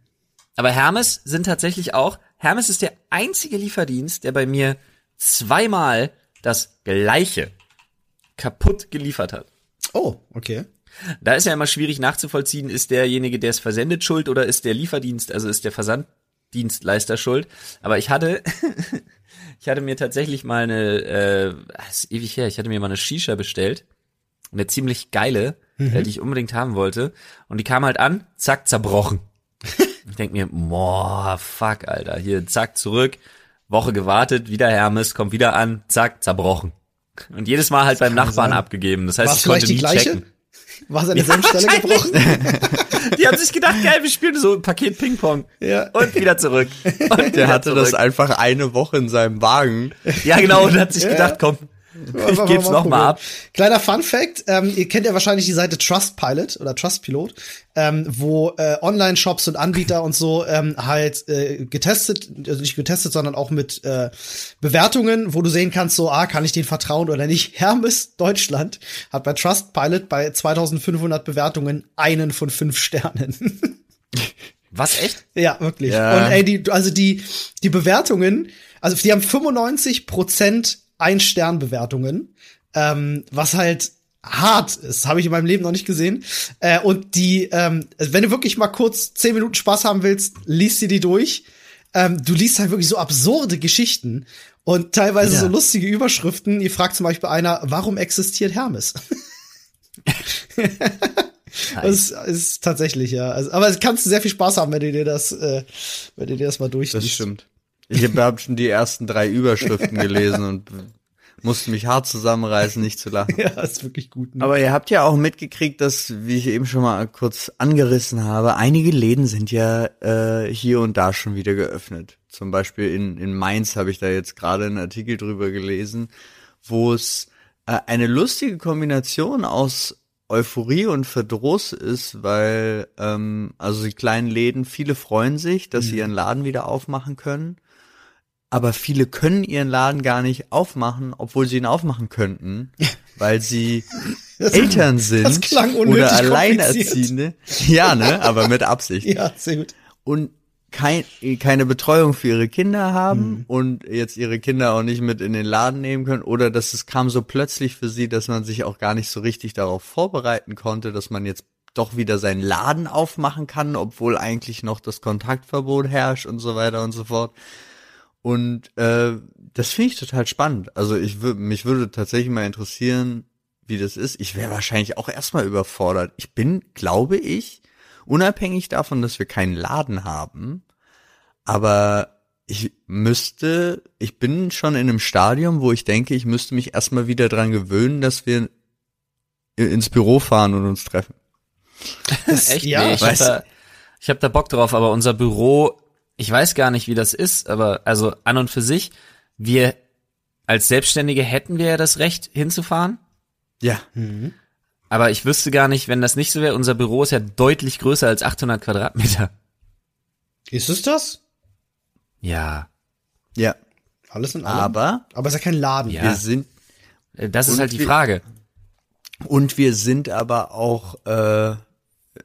Aber Hermes sind tatsächlich auch, Hermes ist der einzige Lieferdienst, der bei mir zweimal das gleiche kaputt geliefert hat. Oh, okay. Da ist ja immer schwierig nachzuvollziehen, ist derjenige, der es versendet, schuld oder ist der Lieferdienst, also ist der Versanddienstleister schuld. Aber ich hatte ich hatte mir tatsächlich mal eine, äh, das ist ewig her, ich hatte mir mal eine Shisha bestellt. Eine ziemlich geile, äh, die ich unbedingt haben wollte. Und die kam halt an, zack, zerbrochen. ich denk mir, boah, fuck, Alter. Hier, zack, zurück. Woche gewartet, wieder Hermes, kommt wieder an, zack, zerbrochen. Und jedes Mal halt beim Nachbarn sein. abgegeben. Das heißt, War es ich konnte nie checken. War es an derselben Stelle gebrochen? Die haben sich gedacht, geil, wir spielen so ein Paket Ping-Pong. Ja. Und wieder zurück. Und Der wieder hatte das zurück. einfach eine Woche in seinem Wagen. Ja, genau, und hat sich Ja. gedacht, komm, ich geb's noch probieren. mal ab. Kleiner Fun Fact, ähm, ihr kennt ja wahrscheinlich die Seite Trustpilot oder Trustpilot, ähm, wo äh, Online-Shops und Anbieter und so ähm, halt äh, getestet, also nicht getestet, sondern auch mit äh, Bewertungen, wo du sehen kannst, so, ah, kann ich denen vertrauen oder nicht. Hermes Deutschland hat bei Trustpilot bei 2500 Bewertungen einen von fünf Sternen. Was, echt? Ja, wirklich. Ja. Und ey, die, also die, die Bewertungen, also die haben 95 Prozent Ein-Stern-Bewertungen, ähm, was halt hart ist, habe ich in meinem Leben noch nicht gesehen. Äh, und die, ähm, wenn du wirklich mal kurz zehn Minuten Spaß haben willst, liest dir die durch. Ähm, du liest halt wirklich so absurde Geschichten und teilweise Ja. so lustige Überschriften. Ihr fragt zum Beispiel einer, warum existiert Hermes? Das ist tatsächlich, ja. Also, aber es kannst du sehr viel Spaß haben, wenn du dir das, äh, wenn du dir das mal durchliest. Das stimmt. Ich habe hab schon die ersten drei Überschriften gelesen und musste mich hart zusammenreißen, nicht zu lachen. Ja, ist wirklich gut. Ne? Aber ihr habt ja auch mitgekriegt, dass, wie ich eben schon mal kurz angerissen habe, einige Läden sind ja äh, hier und da schon wieder geöffnet. Zum Beispiel in, in Mainz habe ich da jetzt gerade einen Artikel drüber gelesen, wo es äh, eine lustige Kombination aus Euphorie und Verdruss ist, weil ähm, also die kleinen Läden, viele freuen sich, dass sie ihren Laden wieder aufmachen können, aber viele können ihren Laden gar nicht aufmachen, obwohl sie ihn aufmachen könnten, weil sie Eltern sind das klang unnötig oder. Alleinerziehende. Ja, ne, aber mit Absicht ja, sehr gut. und kein, keine Betreuung für ihre Kinder haben Mhm. und jetzt ihre Kinder auch nicht mit in den Laden nehmen können oder dass es kam so plötzlich für sie, dass man sich auch gar nicht so richtig darauf vorbereiten konnte, dass man jetzt doch wieder seinen Laden aufmachen kann, obwohl eigentlich noch das Kontaktverbot herrscht und so weiter und so fort. Und äh, das finde ich total spannend. Also ich würde mich würde tatsächlich mal interessieren, wie das ist. Ich wäre wahrscheinlich auch erstmal überfordert. Ich bin, glaube ich, unabhängig davon, dass wir keinen Laden haben, aber ich müsste, ich bin schon in einem Stadium, wo ich denke, ich müsste mich erstmal wieder dran gewöhnen, dass wir ins Büro fahren und uns treffen. Echt? ja, nee, ich hab weißt da, ich hab da Bock drauf, aber unser Büro, ich weiß gar nicht, wie das ist, aber also an und für sich, wir als Selbstständige hätten wir ja das Recht hinzufahren, Ja. aber ich wüsste gar nicht, wenn das nicht so wäre, unser Büro ist ja deutlich größer als 800 Quadratmeter. Ist es das? Ja, Ja. Alles in allem. Aber Aber es ist ja kein Laden. Ja. wir sind äh, das ist halt die wir- Frage. Und wir sind aber auch äh,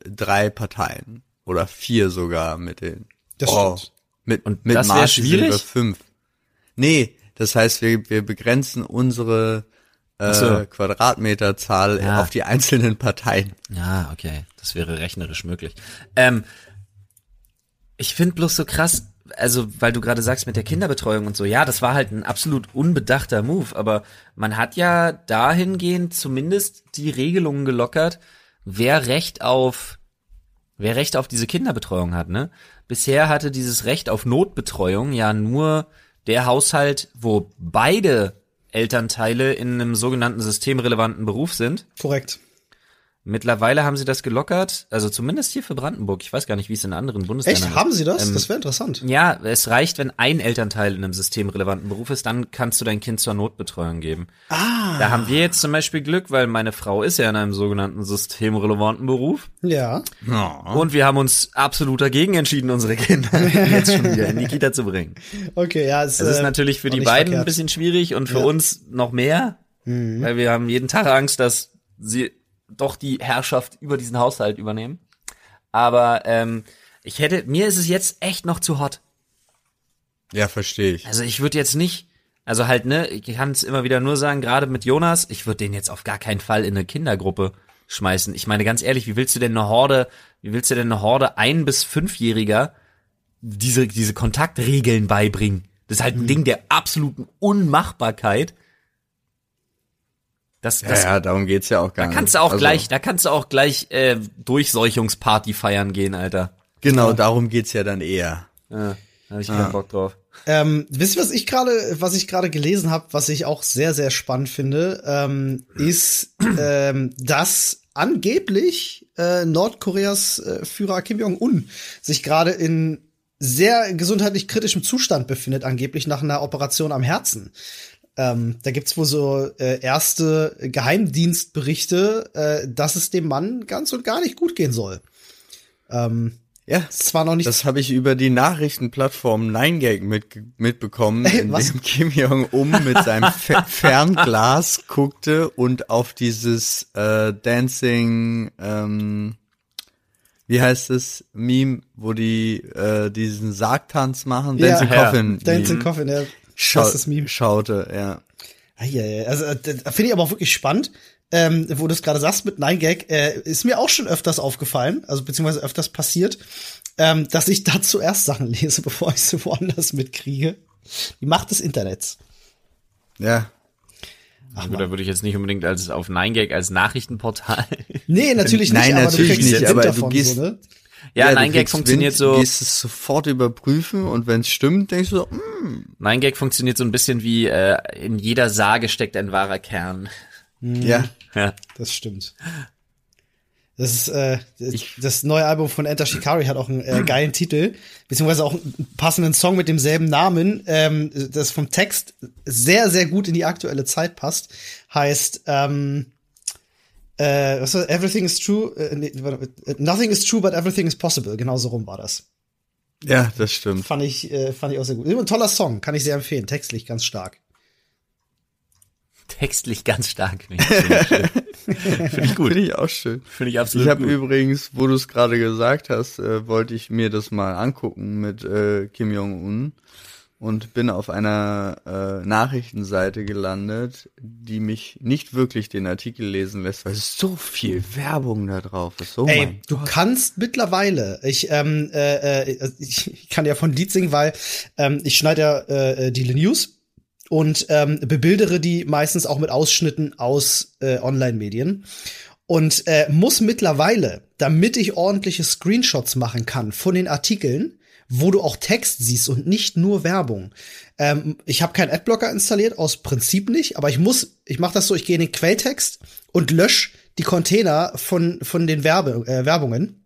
drei Parteien oder vier sogar mit den. Das oh, stimmt. mit Und mit das sind schwierig? wir fünf. Nee, das heißt, wir wir begrenzen unsere äh, so. Quadratmeterzahl Ja. auf die einzelnen Parteien. Ja, okay. Das wäre rechnerisch möglich. Ähm, ich finde bloß so krass, also weil du gerade sagst mit der Kinderbetreuung und so, ja, das war halt ein absolut unbedachter Move, aber man hat ja dahingehend zumindest die Regelungen gelockert, wer Recht auf wer Recht auf diese Kinderbetreuung hat, ne? Bisher hatte dieses Recht auf Notbetreuung ja nur der Haushalt, wo beide Elternteile in einem sogenannten systemrelevanten Beruf sind. Korrekt. Mittlerweile haben sie das gelockert, also zumindest hier für Brandenburg. Ich weiß gar nicht, wie es in anderen Bundesländern Echt? Haben sie das? Ähm, das wäre interessant. Ja, es reicht, wenn ein Elternteil in einem systemrelevanten Beruf ist, dann kannst du dein Kind zur Notbetreuung geben. Ah. Da haben wir jetzt zum Beispiel Glück, weil meine Frau ist ja in einem sogenannten systemrelevanten Beruf. Ja. Und wir haben uns absolut dagegen entschieden, unsere Kinder jetzt schon wieder in die Kita zu bringen. Okay, ja. Es Das ist äh, natürlich für die beiden ein verkehrt. bisschen schwierig und für Ja. uns noch mehr, weil wir haben jeden Tag Angst, dass sie doch die Herrschaft über diesen Haushalt übernehmen. Aber ähm, ich hätte, mir ist es jetzt echt noch zu hot. Ja, verstehe ich. Also ich würde jetzt nicht, also halt, ne, ich kann es immer wieder nur sagen, gerade mit Jonas, ich würde den jetzt auf gar keinen Fall in eine Kindergruppe schmeißen. Ich meine, ganz ehrlich, wie willst du denn eine Horde, wie willst du denn eine Horde ein- bis fünfjähriger diese, diese Kontaktregeln beibringen? Das ist halt ein Ding der absoluten Unmachbarkeit. Das, Ja, das, ja, darum geht's ja auch gar da nicht. kannst du auch Also, gleich, da kannst du auch gleich äh, Durchseuchungsparty feiern gehen, Alter. Genau, darum geht's ja dann eher. Ja, da hab ich keinen Bock drauf. Ähm, wisst ihr, was ich gerade, was ich gerade gelesen habe, was ich auch sehr, sehr spannend finde, ähm, ist, ähm, dass angeblich äh, Nordkoreas äh, Führer Kim Jong-un sich gerade in sehr gesundheitlich kritischem Zustand befindet, angeblich nach einer Operation am Herzen. Ähm, da gibt's wohl so äh, erste Geheimdienstberichte, äh, dass es dem Mann ganz und gar nicht gut gehen soll. Ähm, Ja, zwar noch nicht das habe ich über die Nachrichtenplattform 9gag mit, mitbekommen, Ey, in was? dem Kim Jong-un mit seinem Fe Fernglas guckte und auf dieses äh, Dancing, ähm, wie heißt es, Meme, wo die äh, diesen Sargtanz machen, Ja. Dancing Ja. Coffin, Dancing Coffin, ja. Schau das Meme. schaute, ja. Also äh, finde ich aber auch wirklich spannend, ähm, wo du es gerade sagst mit Nine Gag, äh, ist mir auch schon öfters aufgefallen, also beziehungsweise öfters passiert, ähm, dass ich da zuerst Sachen lese, bevor ich sie woanders mitkriege. Die Macht des Internets. Ja, Ach gut, da würde ich jetzt nicht unbedingt als auf 9gag als Nachrichtenportal. Nee, natürlich nicht, Nein, aber natürlich du kriegst nicht, aber du davon, gehst- so, ne? Ja, du 9gag kriegst funktioniert Wind, so. gehst es sofort überprüfen und wenn es stimmt, denkst du so, hm, 9gag funktioniert so ein bisschen wie äh, in jeder Sage steckt ein wahrer Kern. ja, Ja. Das stimmt. Das ist äh, das, Ich- das neue Album von Enter Shikari hat auch einen äh, geilen Titel, beziehungsweise auch einen passenden Song mit demselben Namen, ähm, das vom Text sehr, sehr gut in die aktuelle Zeit passt. Heißt, ähm, äh, was war, Everything is true, äh, nee, äh, Nothing is true, but everything is possible. Genau so rum war das. ja, das stimmt. Fand ich, äh, fand ich auch sehr gut. Ein toller Song, kann ich sehr empfehlen. Textlich ganz stark. Textlich ganz stark. Finde ich, Finde ich gut. Finde ich auch schön. Finde ich absolut Ich habe übrigens, wo du es gerade gesagt hast, äh, wollte ich mir das mal angucken mit äh, Kim Jong-un und bin auf einer äh, Nachrichtenseite gelandet, die mich nicht wirklich den Artikel lesen lässt, weil es so viel Werbung da drauf ist. Oh Ey, du kannst mittlerweile, ich, ähm, äh, äh, ich ich kann ja von Lied singen, weil ähm, ich schneide ja äh, die News und ähm, bebildere die meistens auch mit Ausschnitten aus äh, Online-Medien. Und äh, muss mittlerweile, damit ich ordentliche Screenshots machen kann von den Artikeln, wo du auch Text siehst und nicht nur Werbung. Ähm, ich habe keinen Adblocker installiert, aus Prinzip nicht, aber ich muss, ich mache das so, ich gehe in den Quelltext und lösche die Container von, von den Werbe, äh, Werbungen,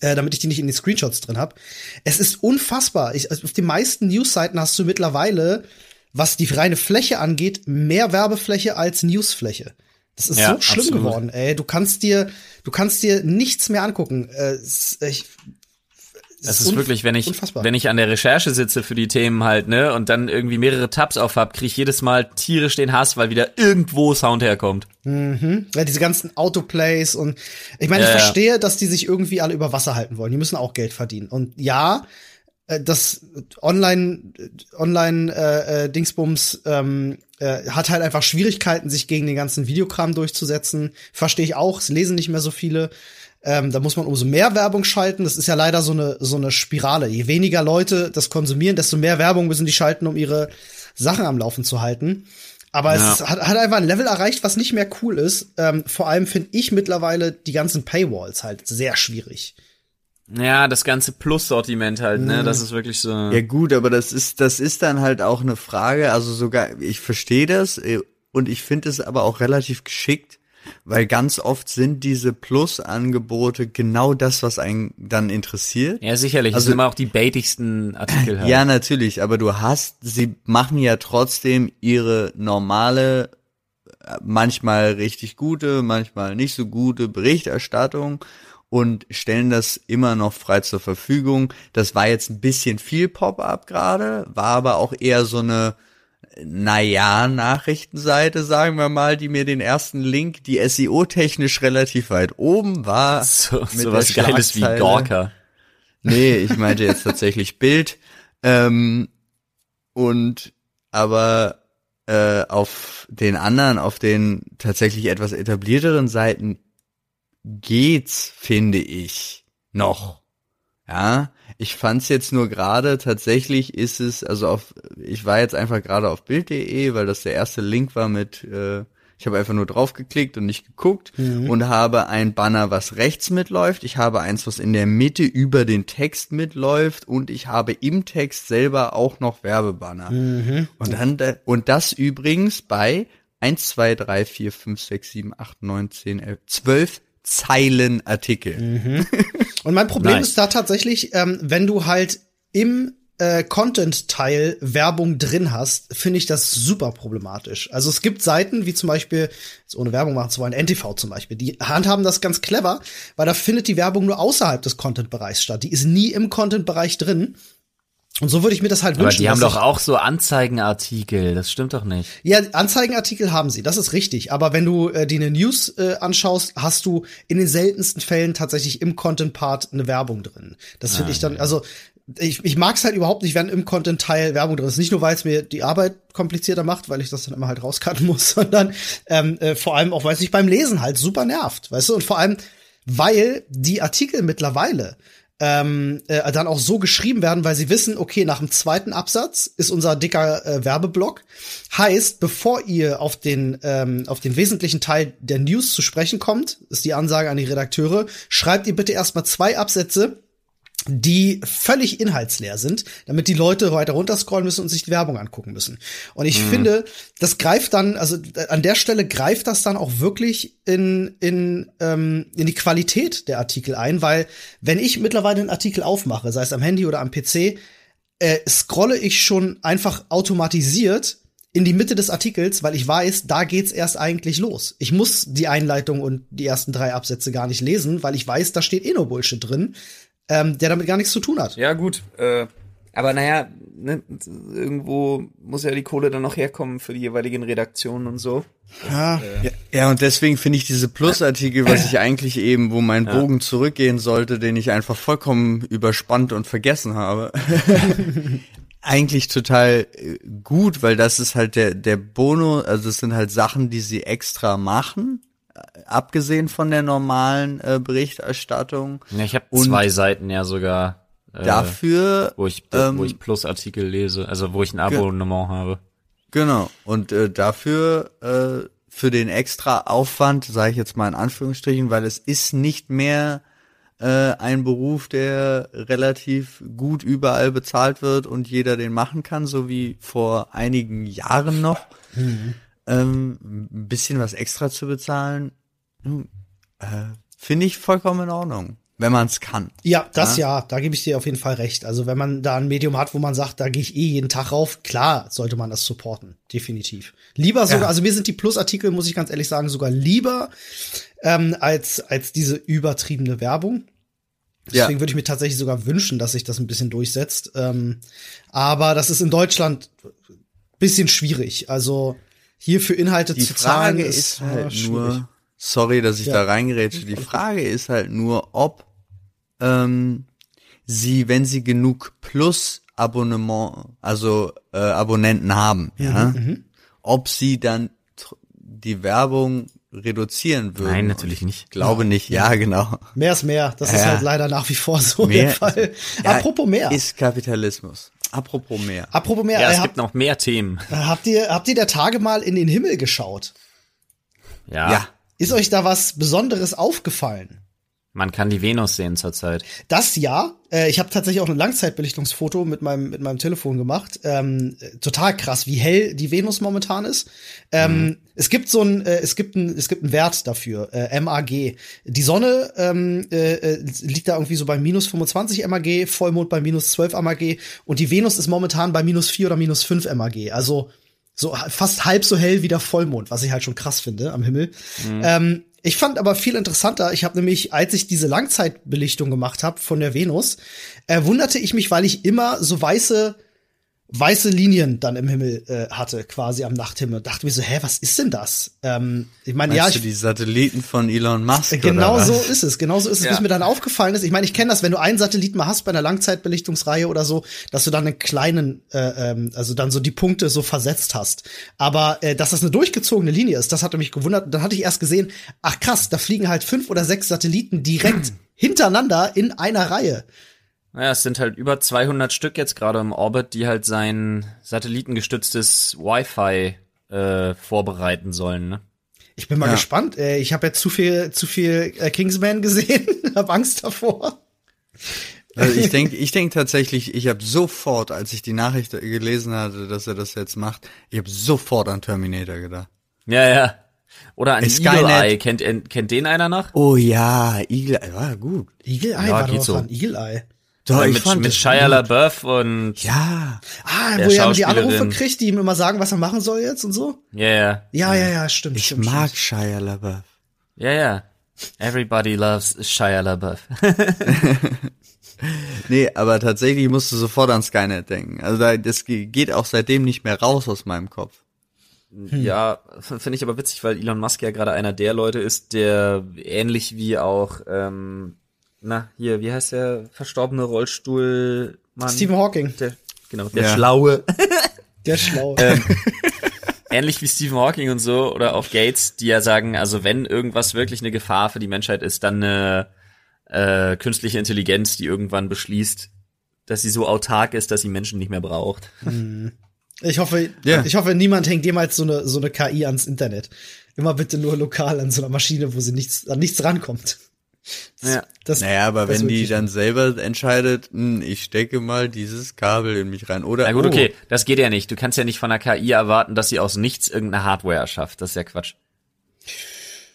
äh, damit ich die nicht in die Screenshots drin habe. Es ist unfassbar. Ich, also auf den meisten Newsseiten hast du mittlerweile, was die reine Fläche angeht, mehr Werbefläche als Newsfläche. Das ist Ja, so schlimm absolut. geworden, ey. Du kannst dir, du kannst dir nichts mehr angucken. Äh, ich, Das ist unf- wirklich, wenn ich, unfassbar. wenn ich an der Recherche sitze für die Themen halt, ne, und dann irgendwie mehrere Tabs auf hab, krieg ich jedes Mal tierisch den Hass, weil wieder irgendwo Sound herkommt. Ja, diese ganzen Autoplays und ich meine, ich Ja, ja. verstehe, dass die sich irgendwie alle über Wasser halten wollen. Die müssen auch Geld verdienen. Und ja, äh, das Online Online äh, äh, Dingsbums ähm, äh, hat halt einfach Schwierigkeiten, sich gegen den ganzen Videokram durchzusetzen. Verstehe ich auch. Es lesen nicht mehr so viele. Ähm, da muss man umso mehr Werbung schalten. Das ist ja leider so eine so eine Spirale. Je weniger Leute das konsumieren, desto mehr Werbung müssen die schalten, um ihre Sachen am Laufen zu halten. Aber Ja. es hat, hat einfach ein Level erreicht, was nicht mehr cool ist. Ähm, vor allem finde ich mittlerweile die ganzen Paywalls halt sehr schwierig. Ja, das ganze Plus-Sortiment halt, ne, das ist wirklich so. Ja gut, aber das ist das ist dann halt auch eine Frage, also sogar ich verstehe das äh, und ich finde es aber auch relativ geschickt, weil ganz oft sind diese Plus-Angebote genau das, was einen dann interessiert. Ja, sicherlich. das Also- sind immer auch die baitigsten Artikel halt. Ja, natürlich, aber du hast, sie machen ja trotzdem ihre normale, manchmal richtig gute, manchmal nicht so gute Berichterstattung und stellen das immer noch frei zur Verfügung. Das war jetzt ein bisschen viel Pop-up gerade, war aber auch eher so eine, naja, Nachrichtenseite, sagen wir mal, die mir den ersten Link, die SEO-technisch relativ weit oben war. so, mit so was Geiles wie. Gorka. Nee, ich meinte jetzt tatsächlich Bild. Ähm, und aber äh, auf den anderen, auf den tatsächlich etwas etablierteren Seiten geht's, finde ich, noch. Ja, ich fand's jetzt nur gerade, tatsächlich ist es, also auf, ich war jetzt einfach gerade auf Bild.de, weil das der erste Link war mit, äh, ich habe einfach nur draufgeklickt und nicht geguckt mhm. und habe ein Banner, was rechts mitläuft. Ich habe eins, was in der Mitte über den Text mitläuft und ich habe im Text selber auch noch Werbebanner. Mhm. Und dann, und das übrigens bei 1, 2, 3, 4, 5, 6, 7, 8, 9, 10, 11, 12 Zeilen Artikel. Mhm. Und mein Problem nice. ist da tatsächlich, ähm, wenn du halt im äh, Content-Teil Werbung drin hast, finde ich das super problematisch. Also es gibt Seiten, wie zum Beispiel, jetzt ohne Werbung machen zu wollen, NTV zum Beispiel, die handhaben das ganz clever, weil da findet die Werbung nur außerhalb des Content-Bereichs statt. Die ist nie im Content-Bereich drin. Und so würde ich mir das halt Aber wünschen. Aber die haben doch auch so Anzeigenartikel, das stimmt doch nicht. Ja, Anzeigenartikel haben sie, das ist richtig. Aber wenn du äh, dir eine News äh, anschaust, hast du in den seltensten Fällen tatsächlich im Content-Part eine Werbung drin. Das finde ah, ich dann, also ich, ich mag es halt überhaupt nicht, wenn im Content-Teil Werbung drin ist. Nicht nur, weil es mir die Arbeit komplizierter macht, weil ich das dann immer halt rauscutten muss, sondern ähm, äh, vor allem auch, weil es mich beim Lesen halt super nervt, weißt du? Und vor allem, weil die Artikel mittlerweile ähm, äh, dann auch so geschrieben werden, weil sie wissen, okay, nach dem zweiten Absatz ist unser dicker äh, Werbeblock. Heißt, bevor ihr auf den, ähm, auf den wesentlichen Teil der News zu sprechen kommt, ist die Ansage an die Redakteure, schreibt ihr bitte erstmal zwei Absätze die völlig inhaltsleer sind, damit die Leute weiter runterscrollen müssen und sich die Werbung angucken müssen. Und ich mhm. finde, das greift dann, also an der Stelle greift das dann auch wirklich in, in, ähm, in die Qualität der Artikel ein, weil wenn ich mittlerweile einen Artikel aufmache, sei es am Handy oder am PC, äh, scrolle ich schon einfach automatisiert in die Mitte des Artikels, weil ich weiß, da geht's erst eigentlich los. Ich muss die Einleitung und die ersten drei Absätze gar nicht lesen, weil ich weiß, da steht eh nur Bullshit drin ähm, der damit gar nichts zu tun hat. Ja, gut. Äh, aber naja, ne, irgendwo muss ja die Kohle dann noch herkommen für die jeweiligen Redaktionen und so. Ja, äh, ja, ja, und deswegen finde ich diese Plusartikel, was ich eigentlich eben, wo mein Bogen ja. zurückgehen sollte, den ich einfach vollkommen überspannt und vergessen habe, eigentlich total äh, gut, weil das ist halt der, der Bonus, also es sind halt Sachen, die sie extra machen, abgesehen von der normalen äh, Berichterstattung. Ja, ich habe zwei Seiten ja sogar. Äh, dafür, wo ich, ähm, wo ich Plusartikel lese, also wo ich ein Abonnement habe. Genau. Und äh, dafür äh, für den extra Aufwand, sage ich jetzt mal in Anführungsstrichen, weil es ist nicht mehr äh, ein Beruf, der relativ gut überall bezahlt wird und jeder den machen kann, so wie vor einigen Jahren noch. Mhm ähm, ein bisschen was extra zu bezahlen, äh, finde ich vollkommen in Ordnung, wenn man es kann. Ja, das ja? ja, da gebe ich dir auf jeden Fall recht. Also wenn man da ein Medium hat, wo man sagt, da gehe ich eh jeden Tag rauf, klar sollte man das supporten, definitiv. Lieber sogar, ja. also mir sind die Plusartikel, muss ich ganz ehrlich sagen, sogar lieber ähm, als als diese übertriebene Werbung. Deswegen ja. würde ich mir tatsächlich sogar wünschen, dass sich das ein bisschen durchsetzt. Ähm, aber das ist in Deutschland bisschen schwierig. Also hier für Inhalte die zu zahlen Frage ist, ist halt schwierig. nur, sorry, dass ich ja. da reingerätsche, die Frage ist halt nur, ob ähm, sie, wenn sie genug Plus Abonnement, also äh, Abonnenten haben, mhm, ja, mhm. ob sie dann die Werbung reduzieren würden. Nein, natürlich nicht. Glaube ja. nicht, ja, genau. Mehr ist mehr. Das ja. ist halt leider nach wie vor so mehr, der Fall. Ja, Apropos mehr. Ist Kapitalismus. Apropos mehr. Apropos mehr. Ja, es äh, gibt noch mehr Themen. Habt ihr, habt ihr der Tage mal in den Himmel geschaut? Ja. ja. Ist euch da was Besonderes aufgefallen? Man kann die Venus sehen zurzeit. Das ja. Äh, ich habe tatsächlich auch ein Langzeitbelichtungsfoto mit meinem mit meinem Telefon gemacht. Ähm, total krass, wie hell die Venus momentan ist. Ähm, mhm. Es gibt so ein äh, es gibt ein es gibt einen Wert dafür äh, MAG. Die Sonne ähm, äh, äh, liegt da irgendwie so bei minus 25 MAG, Vollmond bei minus 12 MAG und die Venus ist momentan bei minus 4 oder minus 5 MAG. Also so fast halb so hell wie der Vollmond, was ich halt schon krass finde am Himmel. Mhm. Ich fand aber viel interessanter, ich habe nämlich, als ich diese Langzeitbelichtung gemacht habe von der Venus, äh, wunderte ich mich, weil ich immer so weiße weiße Linien dann im Himmel äh, hatte, quasi am Nachthimmel. Dachte mir so, hä, was ist denn das? Ähm, ich meine, ja, ich, die Satelliten von Elon Musk. Genau so ist es, genau so ist es, ja. bis mir dann aufgefallen ist. Ich meine, ich kenne das, wenn du einen Satelliten mal hast bei einer Langzeitbelichtungsreihe oder so, dass du dann einen kleinen, äh, ähm, also dann so die Punkte so versetzt hast. Aber äh, dass das eine durchgezogene Linie ist, das hatte mich gewundert. Dann hatte ich erst gesehen, ach krass, da fliegen halt fünf oder sechs Satelliten direkt hintereinander in einer Reihe. Naja, es sind halt über 200 Stück jetzt gerade im Orbit, die halt sein satellitengestütztes Wi-Fi äh, vorbereiten sollen. Ne? Ich bin mal Ja. gespannt. Äh, Ich habe jetzt zu viel, zu viel äh, Kingsman gesehen, hab Angst davor. Also ich denke, ich denke tatsächlich, ich habe sofort, als ich die Nachricht gelesen hatte, dass er das jetzt macht, ich habe sofort an Terminator gedacht. Ja, ja. Oder an Skynet. Eagle Eye. Kennt, äh, kennt den einer noch? Oh ja, Eagle, war gut. Eagle Eye Ja, war doch so. an Eagle Eye. Doch, ich mit mit Shia. LaBeouf und Ja, Ah, wo er die Anrufe kriegt, die ihm immer sagen, was er machen soll jetzt und so. ja, ja, Ja, ja, ja, stimmt. ich stimmt, mag Stimmt. Shia LaBeouf. ja, ja. Everybody loves Shia LaBeouf. Nee, aber tatsächlich musst du sofort an Skynet denken. Also da, das ge- geht auch seitdem nicht mehr raus aus meinem Kopf. Ja, finde ich aber witzig, weil Elon Musk ja gerade einer der Leute ist, der ähnlich wie auch, ähm, na, hier, wie heißt der verstorbene Rollstuhlmann? Stephen Hawking, Der, genau, der Ja. Schlaue. der ist schlau. Ähm, ähnlich wie Stephen Hawking und so oder auch Gates, die ja sagen, also wenn irgendwas wirklich eine Gefahr für die Menschheit ist, dann eine äh, künstliche Intelligenz, die irgendwann beschließt, dass sie so autark ist, dass sie Menschen nicht mehr braucht. Ich hoffe, Ja. ich hoffe, niemand hängt jemals so eine, so eine KI ans Internet. Immer bitte nur lokal an so einer Maschine, wo sie nichts, an nichts rankommt. Ja. Das, Naja, aber das wenn die dann selber entscheidet, hm, ich stecke mal dieses Kabel in mich rein. Oder Na gut, oh, okay, das geht ja nicht. Du kannst ja nicht von einer KI erwarten, dass sie aus nichts irgendeine Hardware erschafft. Das ist ja Quatsch.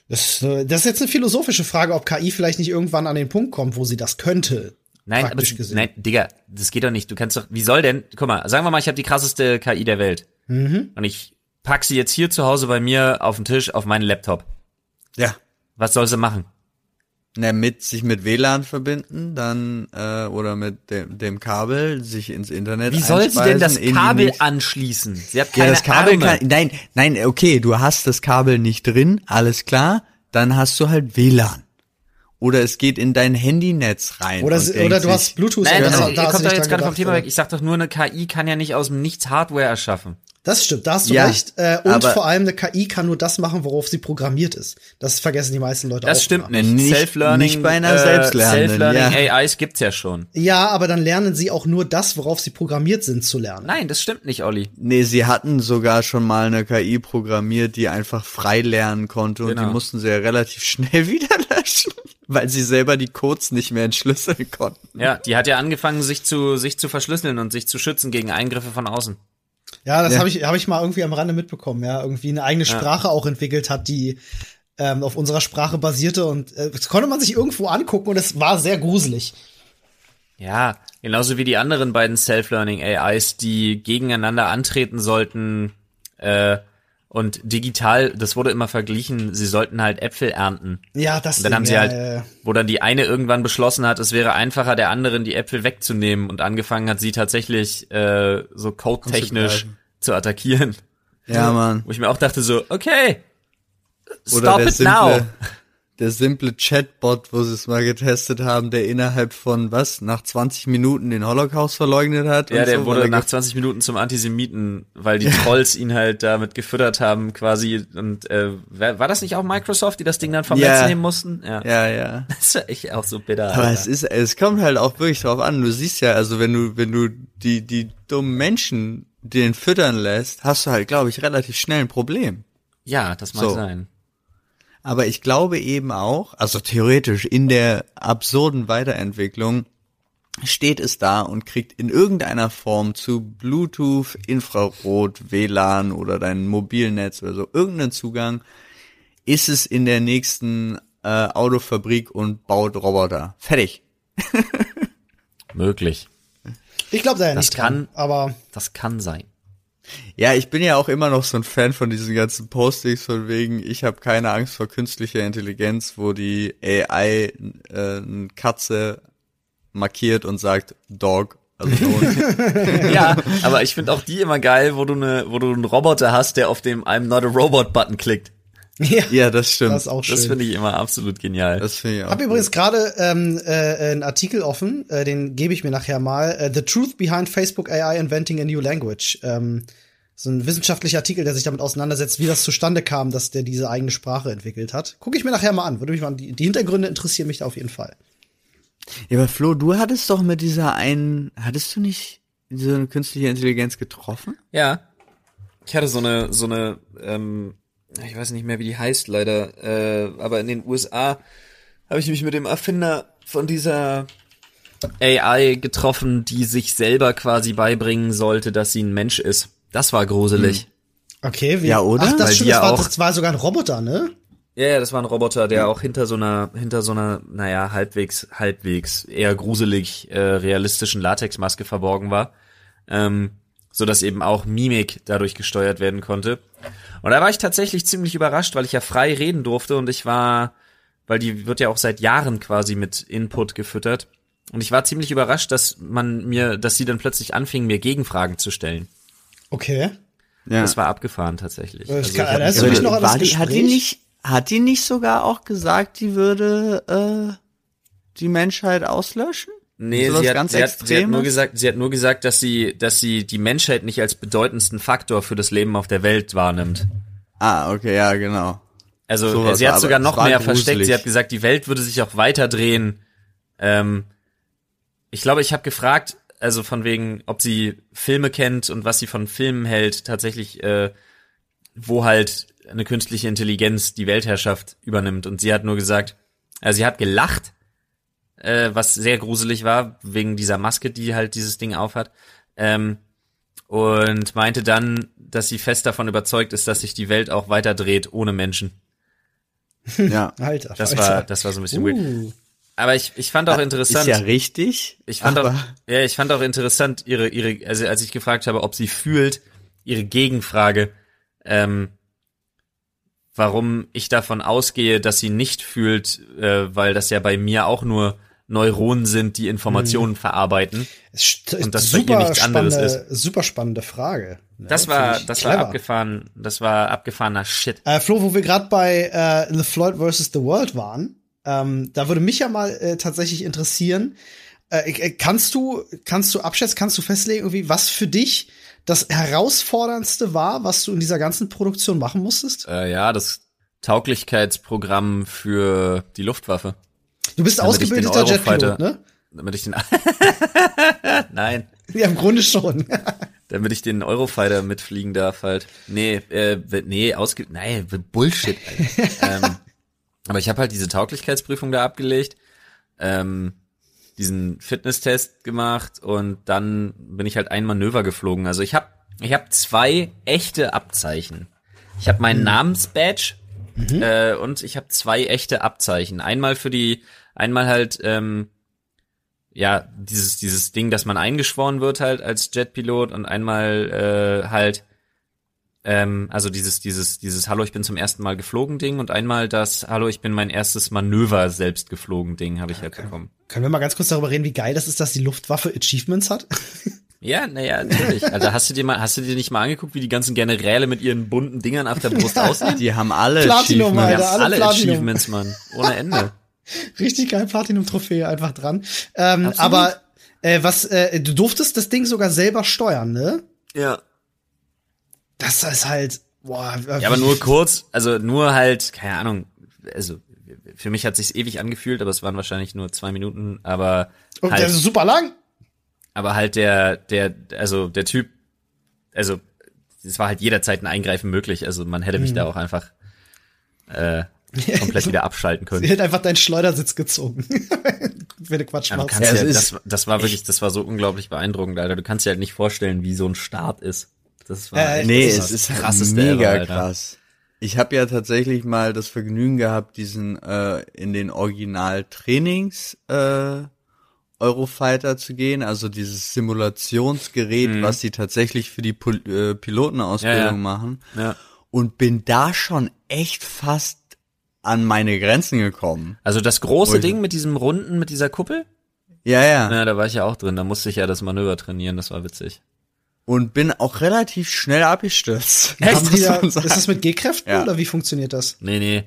Das, äh, das ist jetzt eine philosophische Frage, ob KI vielleicht nicht irgendwann an den Punkt kommt, wo sie das könnte. Nein, aber gesehen. nein, Digga, das geht doch nicht. Du kannst doch, wie soll denn, guck mal, sagen wir mal, ich habe die krasseste KI der Welt. Mhm. Und ich pack sie jetzt hier zu Hause bei mir auf den Tisch auf meinen Laptop. Ja. Was soll sie machen? Na, mit sich mit WLAN verbinden, dann äh, oder mit dem, dem Kabel sich ins Internet Wie soll sie denn das Kabel anschließen? Sie hat Ja, keine das Kabel Arme. kann, nein, nein, okay, du hast das Kabel nicht drin, alles klar, dann hast du halt WLAN. Oder es geht in dein Handynetz rein. Oder, denkt oder du sich, hast Bluetooth. Nein, ja, das, da- ihr da hast kommt doch jetzt gerade vom Thema ja. weg. Ich sag doch nur, eine KI kann ja nicht aus dem Nichts Hardware erschaffen. Das stimmt, da hast du Ja, recht. Äh, und vor allem eine KI kann nur das machen, worauf sie programmiert ist. Das vergessen die meisten Leute Das auch. stimmt immer. nicht. Nicht- Self-Learning, nicht bei einer äh, Selbstlernenden, Self-Learning ja. AIs gibt's ja schon. Ja, aber dann lernen sie auch nur das, worauf sie programmiert sind zu lernen. Nein, das stimmt nicht, Olli. Nee, sie hatten sogar schon mal eine KI programmiert, die einfach frei lernen konnte und Genau. die mussten sie ja relativ schnell wieder löschen, weil sie selber die Codes nicht mehr entschlüsseln konnten. Ja, die hat ja angefangen, sich zu, sich zu verschlüsseln und sich zu schützen gegen Eingriffe von außen. Ja, das Ja. habe ich, hab ich mal irgendwie am Rande mitbekommen. Ja, irgendwie eine eigene Sprache auch entwickelt hat, die ähm, auf unserer Sprache basierte und äh, das konnte man sich irgendwo angucken und es war sehr gruselig. Ja, genauso wie die anderen beiden Self-Learning AIs, die gegeneinander antreten sollten äh, und digital, das wurde immer verglichen, sie sollten halt Äpfel ernten. Ja, das Und dann haben sie ja, halt, ja, ja. wo dann die eine irgendwann beschlossen hat, es wäre einfacher, der anderen die Äpfel wegzunehmen und angefangen hat, sie tatsächlich äh, so codetechnisch zu attackieren. Ja, Mann. Wo ich mir auch dachte so, okay, stop it simple, now. Der simple Chatbot, wo sie es mal getestet haben, der innerhalb von was, nach 20 Minuten den Holocaust verleugnet hat. Ja, und der so, wurde nach ge- 20 Minuten zum Antisemiten, weil die Trolls ihn halt damit gefüttert haben quasi. Und äh, war war das nicht auch Microsoft, die das Ding dann vom Ja. Netz nehmen mussten? Ja. Ja, ja. Das ist echt auch so bitter. Aber Alter. es ist, es kommt halt auch wirklich drauf an. Du siehst ja, also wenn du, wenn du die, die dummen Menschen den füttern lässt, hast du halt, glaube ich, relativ schnell ein Problem. ja, das mag So. sein. Aber ich glaube eben auch, also theoretisch in der absurden Weiterentwicklung steht es da und kriegt in irgendeiner Form zu Bluetooth, Infrarot, WLAN oder dein Mobilnetz oder so irgendeinen Zugang, ist es in der nächsten äh, Autofabrik und baut Roboter. Fertig. Möglich. Ich glaube da ja Das nicht dran, aber Das kann sein. Ja, ich bin ja auch immer noch so ein Fan von diesen ganzen Postings von wegen, ich habe keine Angst vor künstlicher Intelligenz, wo die AI äh, eine Katze markiert und sagt Dog, also. Ja, aber ich finde auch die immer geil, wo du ne, wo du einen Roboter hast, der auf dem I'm not a robot Button klickt. Ja, ja, das stimmt. das Das finde ich immer absolut genial. Das finde ich auch. Habe übrigens gerade ähm, äh, einen Artikel offen, äh, den gebe ich mir nachher mal. Äh, The Truth Behind Facebook AI Inventing a New Language. Ähm, so ein wissenschaftlicher Artikel, der sich damit auseinandersetzt, wie das zustande kam, dass der diese eigene Sprache entwickelt hat. Gucke ich mir nachher mal an. Würde mich mal die, die Hintergründe interessieren mich da auf jeden Fall. Ja, aber Flo, du hattest doch mit dieser einen, hattest du nicht diese künstliche Intelligenz getroffen? Ja. Ich hatte so eine, so eine, ähm, ich weiß nicht mehr, wie die heißt leider, äh, aber in den USA habe ich mich mit dem Erfinder von dieser AI getroffen, die sich selber quasi beibringen sollte, dass sie ein Mensch ist. Das war gruselig. Okay, wie, Ja, oder? Ach, das, stimmt, das, war, auch- das war sogar ein Roboter, ne? Ja, ja, das war ein Roboter, der auch hinter so einer, hinter so einer, naja, halbwegs, halbwegs eher gruselig äh, realistischen Latexmaske verborgen war, ähm, so dass eben auch Mimik dadurch gesteuert werden konnte. Und da war ich tatsächlich ziemlich überrascht, weil ich ja frei reden durfte und ich war, weil die wird ja auch seit Jahren quasi mit Input gefüttert. Und ich war ziemlich überrascht, dass man mir, dass sie dann plötzlich anfing, mir Gegenfragen zu stellen. Okay. Ja. Das war abgefahren tatsächlich. Das Also kann- ich ist mich noch an war das hat die nicht, hat die nicht sogar auch gesagt, die würde äh, die Menschheit auslöschen? Nee, So sie hat, sie, hat, sie hat nur gesagt, sie hat nur gesagt, dass sie, dass sie die Menschheit nicht als bedeutendsten Faktor für das Leben auf der Welt wahrnimmt. Ah, okay, ja, genau. Also Sowas sie hat sogar noch mehr gruselig. versteckt. Sie hat gesagt, die Welt würde sich auch weiter drehen. Ähm, ich glaube, ich habe gefragt, also von wegen, ob sie Filme kennt und was sie von Filmen hält, tatsächlich, äh, wo halt eine künstliche Intelligenz die Weltherrschaft übernimmt. Und sie hat nur gesagt, also sie hat gelacht, äh, was sehr gruselig war, wegen dieser Maske, die halt dieses Ding aufhat. Ähm, und meinte dann, dass sie fest davon überzeugt ist, dass sich die Welt auch weiter dreht ohne Menschen. Ja. Alter. Das Alter. war, das war so ein bisschen weird. uh. Aber ich, ich fand auch interessant. Ist ja richtig. Ich fand auch, ja, ich fand auch interessant ihre, ihre, also als ich gefragt habe, ob sie fühlt, ihre Gegenfrage, ähm, warum ich davon ausgehe, dass sie nicht fühlt, äh, weil das ja bei mir auch nur Neuronen sind, die Informationen verarbeiten. Ist Und das bei ihr super nichts anderes spannende, super spannende Frage. Ne? Das war, das war abgefahren, das war abgefahrener Shit. Äh, Flo, wo wir gerade bei äh, The Floyd vs. The World waren, ähm, da würde mich ja mal äh, tatsächlich interessieren, äh, äh, kannst du, kannst du abschätzen, kannst du festlegen, irgendwie, was für dich das herausforderndste war, was du in dieser ganzen Produktion machen musstest? Äh, ja, das Tauglichkeitsprogramm für die Luftwaffe. Du bist damit ausgebildeter Jetpilot, Eurofighter- ne? Damit ich den, nein, Ja, im Grunde schon. damit ich den Eurofighter mitfliegen darf halt. Nee, äh, nee, ausge, nein, Bullshit. Alter. ähm, aber ich habe halt diese Tauglichkeitsprüfung da abgelegt, ähm, diesen Fitnesstest gemacht und dann bin ich halt ein Manöver geflogen. Also ich habe ich hab zwei echte Abzeichen. Ich habe meinen Namensbadge äh, und ich habe zwei echte Abzeichen. Einmal für die, einmal halt ähm, ja dieses dieses Ding, dass man eingeschworen wird halt als Jetpilot und einmal äh, halt ähm, also dieses dieses dieses Hallo, ich bin zum ersten Mal geflogen Ding und einmal das Hallo, ich bin mein erstes Manöver selbst geflogen Ding habe ich halt bekommen. Können wir mal ganz kurz darüber reden, wie geil das ist, dass die Luftwaffe Achievements hat? Ja, naja, natürlich. Also hast du dir mal, hast du dir nicht mal angeguckt, wie die ganzen Generäle mit ihren bunten Dingern auf der Brust aussehen? die haben alle Platinum, Achievements. Alter. alle alle Platinum. Achievements, Mann. Ohne Ende. Richtig geil, Platinum-Trophäe einfach dran. Ähm, aber äh, was, äh, du durftest das Ding sogar selber steuern, ne? Ja. Das ist halt, boah. Ja, aber nur kurz, also nur halt, keine Ahnung, also für mich hat sich's ewig angefühlt, aber es waren wahrscheinlich nur zwei Minuten, aber Und das halt, ist super lang. Aber halt der, der, also der Typ, also es war halt jederzeit ein Eingreifen möglich, also man hätte mich da auch einfach äh, komplett wieder abschalten Sie können. hätte einfach deinen Schleudersitz gezogen. Wenn du Quatsch machst. kannst Ja, ja, das, das war wirklich, das war so unglaublich beeindruckend, Alter. Du kannst dir halt nicht vorstellen, wie so ein Start ist. Das war Äh, Nee, das es ist halt krasseste mega Alter. krass. Ich habe ja tatsächlich mal das Vergnügen gehabt, diesen äh, in den Original-Trainings äh, Eurofighter zu gehen, also dieses Simulationsgerät, was sie tatsächlich für die Pol äh, Pilotenausbildung Mhm. Ja, ja. machen. Ja. Und bin da schon echt fast an meine Grenzen gekommen. Also das große. Ding mit diesem runden, mit dieser Kuppel? Ja, ja. Ja, da war ich ja auch drin. Da musste ich ja das Manöver trainieren. Das war witzig. Und bin auch relativ schnell abgestürzt. Haben die muss da, ist das mit G-Kräften Ja. oder wie funktioniert das? Nee, nee.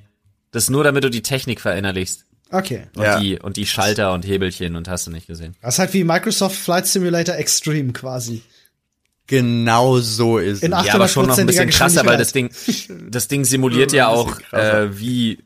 Das ist nur, damit du die Technik verinnerlichst. Okay. Und Ja. die, und die Schalter und Hebelchen und hast du nicht gesehen. Das ist halt wie Microsoft Flight Simulator Extreme quasi. Genau so ist In es. Ja, aber schon noch ein bisschen krasser, weil das. Ding, das Ding simuliert ja auch, äh, wie,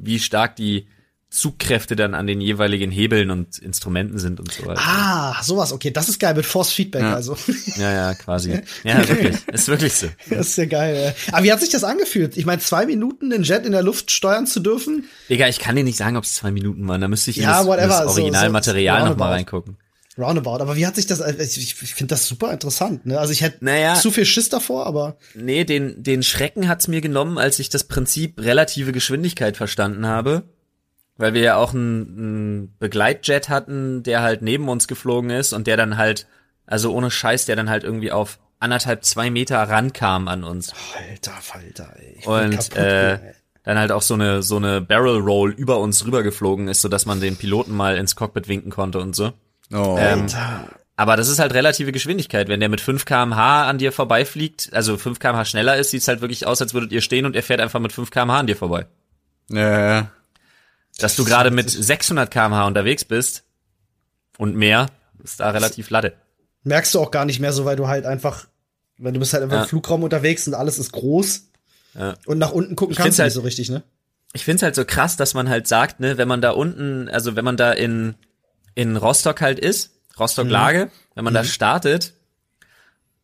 wie stark die Zugkräfte dann an den jeweiligen Hebeln und Instrumenten sind und so weiter. Ah, sowas, okay. Das ist geil mit Force Feedback, Ja. also. Ja, ja, quasi. Ja, wirklich. Ist wirklich so. Das ist ja geil. ey. Aber wie hat sich das angefühlt? Ich meine, zwei Minuten den Jet in der Luft steuern zu dürfen? Digga, ich kann dir nicht sagen, ob es zwei Minuten waren. Da müsste ich in Ja, das, whatever, das so- Originalmaterial so noch mal roundabout. reingucken. Roundabout. Aber wie hat sich das, also ich, ich finde das super interessant, ne? Also ich hätte Naja. zu viel Schiss davor, aber Nee, den, den Schrecken hat's mir genommen, als ich das Prinzip relative Geschwindigkeit verstanden habe. Weil wir ja auch einen, einen Begleitjet hatten, der halt neben uns geflogen ist und der dann halt, also ohne Scheiß, der dann halt irgendwie auf anderthalb, zwei Meter rankam an uns. alter Falter, ey. Ich bin Und kaputt, äh, ey. dann halt auch so eine, so eine Barrel Roll über uns rübergeflogen ist, sodass man den Piloten mal ins Cockpit winken konnte und so. Oh. Ähm, aber das ist halt relative Geschwindigkeit. Wenn der mit 5 kmh an dir vorbeifliegt, also 5 kmh schneller ist, sieht's halt wirklich aus, als würdet ihr stehen und er fährt einfach mit 5 kmh an dir vorbei. ja, ja. Dass du gerade mit 600 kmh unterwegs bist und mehr, ist da relativ latte. Merkst du auch gar nicht mehr so, weil du halt einfach, wenn du bist halt einfach Ja. im Flugraum unterwegs und alles ist groß. Ja. Und nach unten gucken Ich kannst du halt- nicht so richtig, ne? Ich find's halt so krass, dass man halt sagt, ne, wenn man da unten, also wenn man da in, in Rostock halt ist, Rostock-Lage, wenn man da startet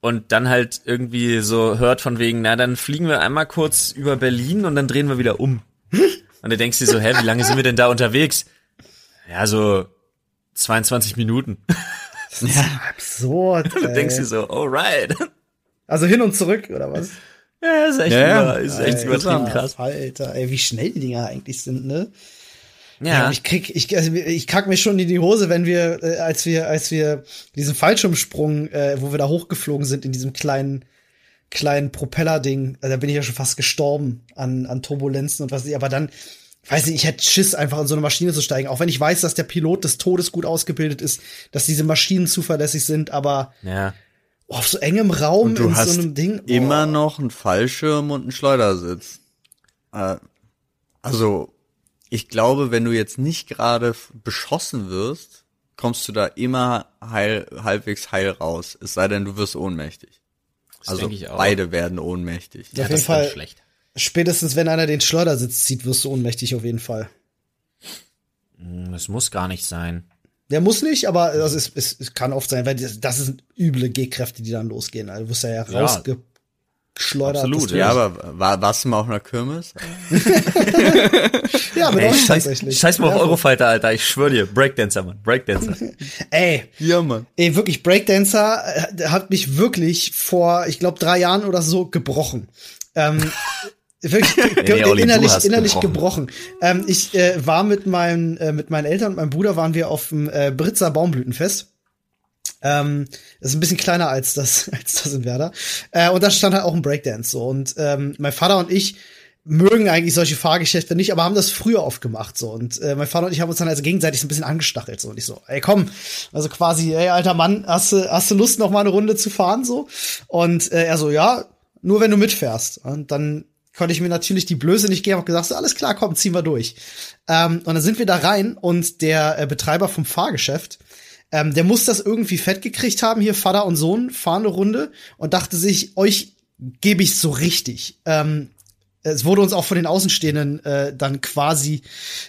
und dann halt irgendwie so hört von wegen, na, dann fliegen wir einmal kurz über Berlin und dann drehen wir wieder um. Und du denkst dir so, hä, wie lange sind wir denn da unterwegs? Ja, so 22 Minuten. Absurd. Du ey. denkst dir so, alright. Also hin und zurück, oder was? Ja, ist echt, Ja, ja. über, ist echt Alter, übertrieben krass. Alter, ey, wie schnell die Dinger eigentlich sind, ne? Ja, ich krieg, ich, also ich kack mir schon in die Hose, wenn wir, äh, als wir, als wir diesen Fallschirmsprung, äh, wo wir da hochgeflogen sind in diesem kleinen, kleinen Propeller-Ding, äh, da bin ich ja schon fast gestorben an, an Turbulenzen und was nicht, aber dann, weiß nicht, ich hätte Schiss, einfach in so eine Maschine zu steigen, auch wenn ich weiß, dass der Pilot des Todes gut ausgebildet ist, dass diese Maschinen zuverlässig sind, aber ja. oh, auf so engem Raum Und du in hast so einem Ding. oh. immer noch einen Fallschirm und einen Schleudersitz. Äh, also, ich glaube, wenn du jetzt nicht gerade beschossen wirst, kommst du da immer heil, halbwegs heil raus. Es sei denn, du wirst ohnmächtig. Das Also denke ich auch. beide werden ohnmächtig. Ja, auf jeden Fall. schlecht. Spätestens wenn einer den Schleudersitz zieht, wirst du ohnmächtig auf jeden Fall. Hm, Das muss gar nicht sein. Der muss nicht, aber das ist, es, es kann oft sein, weil das, das sind üble G-Kräfte, die dann losgehen. Also du wirst ja, ja Ja. Rausgeschleudert. Absolut, Ja, aber war, warst du mal auf einer Kirmes? ja, mit Ey, euch scheiß, tatsächlich. scheiß mal auf Ja, Eurofighter, Alter. Ich schwör dir. Breakdancer, Mann. Breakdancer. Ey, Ja, Mann. ey, wirklich, Breakdancer äh, hat mich wirklich vor, ich glaube, drei Jahren oder so gebrochen. Ähm, wirklich ge Nee, Olli, innerlich, innerlich gebrochen. gebrochen. Ähm, ich äh, war mit meinen, äh, mit meinen Eltern und meinem Bruder waren wir auf dem äh, Britzer Baumblütenfest. Ähm, das ist ein bisschen kleiner als das, als das in Werder. Äh, und da stand halt auch ein Breakdance so. Und ähm, mein Vater und ich mögen eigentlich solche Fahrgeschäfte nicht, aber haben das früher oft gemacht so. Und äh, mein Vater und ich haben uns dann also gegenseitig so ein bisschen angestachelt so. Und ich so, ey komm, also quasi, ey alter Mann, hast du, hast du Lust noch mal eine Runde zu fahren so? Und äh, er so, ja, nur wenn du mitfährst. Und dann konnte ich mir natürlich die Blöße nicht geben, hab gesagt, so, alles klar, komm, ziehen wir durch. Ähm, und dann sind wir da rein und der äh, Betreiber vom Fahrgeschäft, ähm, der muss das irgendwie fett gekriegt haben, hier Vater und Sohn fahren eine Runde und dachte sich, euch gebe ich so richtig. Ähm, es wurde uns auch von den Außenstehenden äh, dann quasi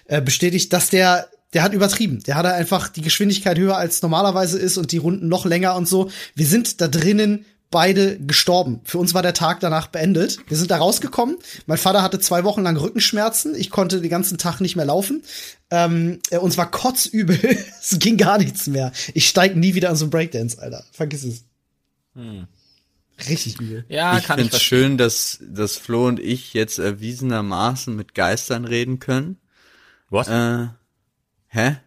äh, bestätigt, dass der der hat übertrieben. Der hat einfach die Geschwindigkeit höher als normalerweise ist und die Runden noch länger und so. Wir sind da drinnen beide gestorben. Für uns war der Tag danach beendet. Wir sind da rausgekommen. Mein Vater hatte zwei Wochen lang Rückenschmerzen. Ich konnte den ganzen Tag nicht mehr laufen. Ähm, äh, uns war kotzübel. es ging gar nichts mehr. Ich steig nie wieder an so einen Breakdance, Alter. Vergiss es. Richtig übel. Ja, ich kann ich find's verstehen. schön, dass, dass Flo und ich jetzt erwiesenermaßen mit Geistern reden können. Was? Äh, hä?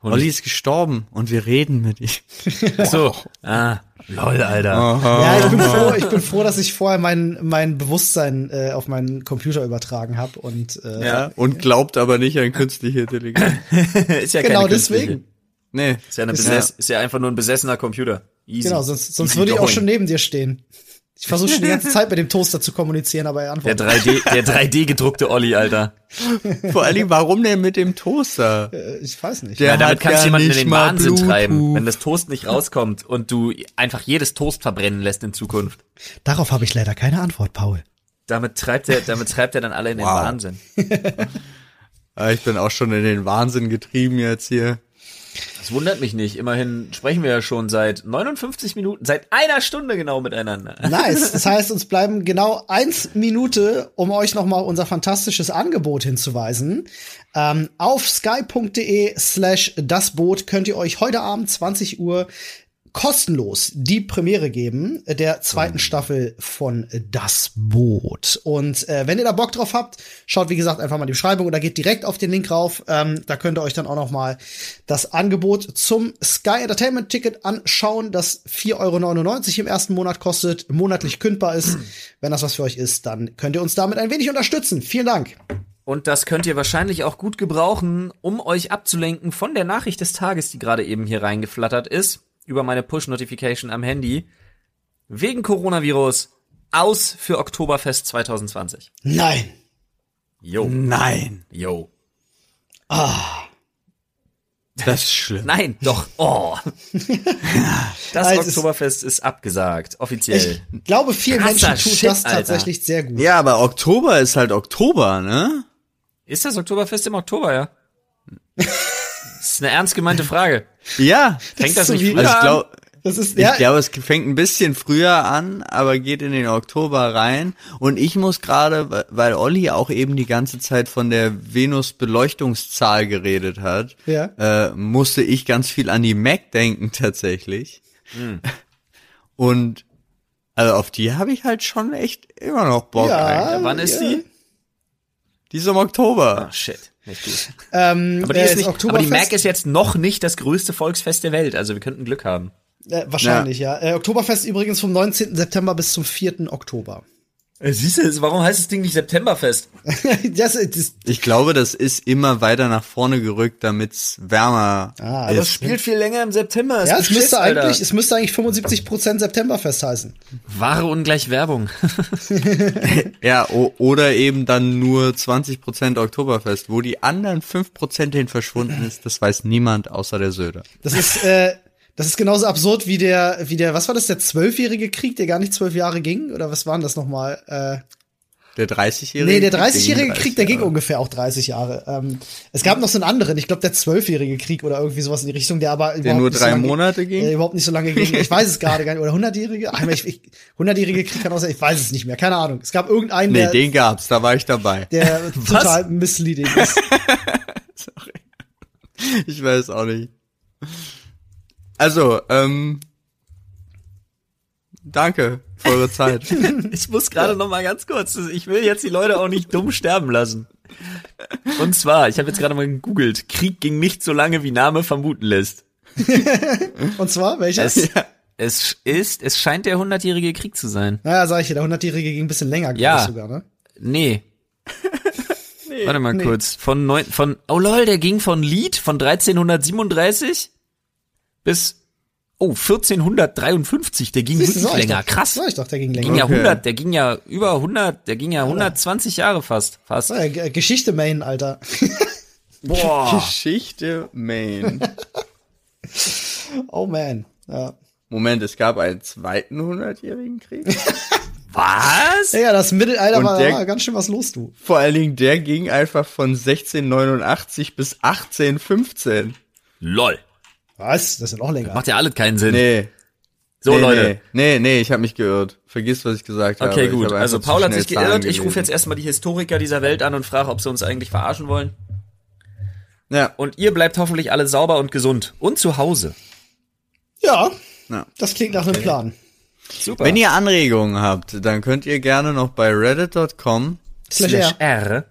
Und- Olli ist gestorben und wir reden mit ihm. so. Ah, lol, Alter. Ja, ich bin froh, ich bin froh, dass ich vorher mein, mein Bewusstsein äh, auf meinen Computer übertragen habe und äh, Ja. Und glaubt aber nicht an künstliche Intelligenz. ist ja genau keine deswegen. Nee. Ist ja, eine Ist Besess ist ja einfach nur ein besessener Computer. Easy. Genau, sonst, sonst Easy würde ich auch schon neben dir stehen. Ich versuche schon die ganze Zeit mit dem Toaster zu kommunizieren, aber er Der antwortet. 3D, der 3D gedruckte Olli, Alter. Vor allem, warum denn mit dem Toaster? Äh, ich weiß nicht. Der Ja, damit kannst du jemanden in den Wahnsinn Bluetooth. treiben, wenn das Toast nicht rauskommt und du einfach jedes Toast verbrennen lässt in Zukunft. Darauf habe ich leider keine Antwort, Paul. Damit treibt er, damit treibt er dann alle in den Wow. Wahnsinn. Aber ich bin auch schon in den Wahnsinn getrieben jetzt hier. Das wundert mich nicht. Immerhin sprechen wir ja schon seit 59 Minuten, seit einer Stunde genau miteinander. Nice. Das heißt, uns bleiben genau eins Minute, um euch nochmal unser fantastisches Angebot hinzuweisen. Ähm, auf sky.de slash das Boot könnt ihr euch heute Abend 20 Uhr kostenlos die Premiere geben der zweiten Staffel von Das Boot. Und äh, wenn ihr da Bock drauf habt, schaut wie gesagt einfach mal die Beschreibung oder geht direkt auf den Link rauf. Ähm, da könnt ihr euch dann auch noch mal das Angebot zum Sky Entertainment Ticket anschauen, das 4,99 Euro im ersten Monat kostet, monatlich kündbar ist. Wenn das was für euch ist, dann könnt ihr uns damit ein wenig unterstützen. Vielen Dank. Und das könnt ihr wahrscheinlich auch gut gebrauchen, um euch abzulenken von der Nachricht des Tages, die gerade eben hier reingeflattert ist über meine Push-Notification am Handy. Wegen Coronavirus aus für Oktoberfest 2020. Nein. Jo. Nein. Jo. Ah. Das ist schlimm. Nein, doch. Oh. Das Also es- Oktoberfest ist abgesagt, offiziell. Ich glaube, vielen Krasser Menschen tut Shit, das Alter. tatsächlich sehr gut. Ja, aber Oktober ist halt Oktober, ne? Ist das Oktoberfest im Oktober, ja? Das ist eine ernst gemeinte Frage. Ja. Fängt das so nicht früher Also ich Das ist ich ja, glaube, es fängt ein bisschen früher an, aber geht in den Oktober rein. Und ich muss gerade, weil- Olli auch eben die ganze Zeit von der Venus-Beleuchtungszahl geredet hat, Ja. äh, musste ich ganz viel an die Mac denken tatsächlich. Hm. Und also auf die habe ich halt schon echt immer noch Bock Ja. Wann ist ja. die? Die ist im Oktober. Ah, shit. Nicht gut. ähm, Aber die, äh, ist nicht, aber die Mac ist jetzt noch nicht das größte Volksfest der Welt, also wir könnten Glück haben. Äh, wahrscheinlich, ja. Äh, Oktoberfest übrigens vom 19. September bis zum 4. Oktober. Siehst du, warum heißt das Ding nicht Septemberfest? das, das, Ich glaube, das ist immer weiter nach vorne gerückt, damit's wärmer ah, Aber es das, spielt viel länger im September. ist ja, es müsste Alter. eigentlich, es müsste eigentlich 75% Septemberfest heißen. Ware ungleich Werbung. Ja, o oder eben dann nur 20% Oktoberfest. Wo die anderen 5% hin verschwunden ist, das weiß niemand außer der Söder. Das ist, äh, das ist genauso absurd wie der, wie der, was war das, der zwölfjährige Krieg, der gar nicht zwölf Jahre ging? Oder was waren das nochmal? Äh, Der 30-jährige nee, der Krieg, 30-jährige ging Krieg, der ging 30 ungefähr auch 30 Jahre. Ähm, es gab noch so einen anderen, ich glaube der zwölfjährige Krieg oder irgendwie sowas in die Richtung, der aber Der nur nicht so drei lange- Monate ging? Der überhaupt nicht so lange ging. Ich weiß es gerade gar nicht. Oder 100-jährige? Ach, ich, ich, 100-jährige Krieg kann auch sein, ich weiß es nicht mehr. Keine Ahnung. Es gab irgendeinen, Nee, der, den gab's, da war ich dabei. der total misleading ist. Ich weiß auch nicht. Also, ähm, danke für eure Zeit. Ich muss gerade noch mal ganz kurz, ich will jetzt die Leute auch nicht dumm sterben lassen. Und zwar, ich habe jetzt gerade mal gegoogelt, Krieg ging nicht so lange, wie Name vermuten lässt. Und zwar, welcher? Es, es ist, es scheint der hundertjährige Krieg zu sein. naja, sag ich dir, der 100-jährige ging ein bisschen länger, glaube Ja. ich sogar, ne? Nee. Warte mal kurz. Von neun, von, oh lol, der ging von Lied von 1337 bis, oh, 1453. Der ging Siehst wirklich länger. doch. Krass. Sag ich doch, der ging Der länger. ging ja Okay. 100, der ging ja über 100, der ging ja 120 Jahre fast, fast. Ja, Geschichte Main, Alter. Boah. Geschichte Main. Oh man. Ja. Moment, es gab einen zweiten hundertjährigen Krieg? Was? Ja, das Mittelalter Und war, der- war ganz schön was los, du. Vor allen Dingen, der ging einfach von 1689 bis 1815. Lol. Was? Das ist ja noch länger. Macht ja alles keinen Sinn. Nee. so, nee, Leute. Nee, nee, nee ich habe mich geirrt. Vergiss, was ich gesagt habe. Okay, Ich gut. habe Also Paul hat sich Zahlen geirrt. Ich gelesen. rufe jetzt erstmal die Historiker dieser Welt an und frage, ob sie uns eigentlich verarschen wollen. Ja, Und ihr bleibt hoffentlich alle sauber und gesund. Und zu Hause. Ja, ja. das klingt nach einem Plan. Super. Wenn ihr Anregungen habt, dann könnt ihr gerne noch bei reddit.com Slash R.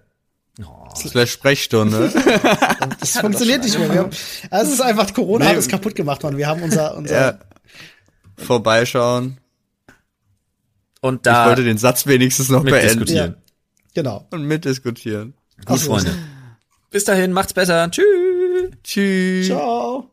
Slash Sprechstunde. Das funktioniert nicht mehr. Haben, also es ist einfach, Corona Nee. hat es kaputt gemacht, Mann. Wir haben unser, unser, ja, vorbeischauen. Und Ich da wollte den Satz wenigstens noch beenden. mitdiskutieren. genau. Und mitdiskutieren. Gut, Freunde. Bis dahin, macht's besser. Tschüss. Tschüss. Ciao.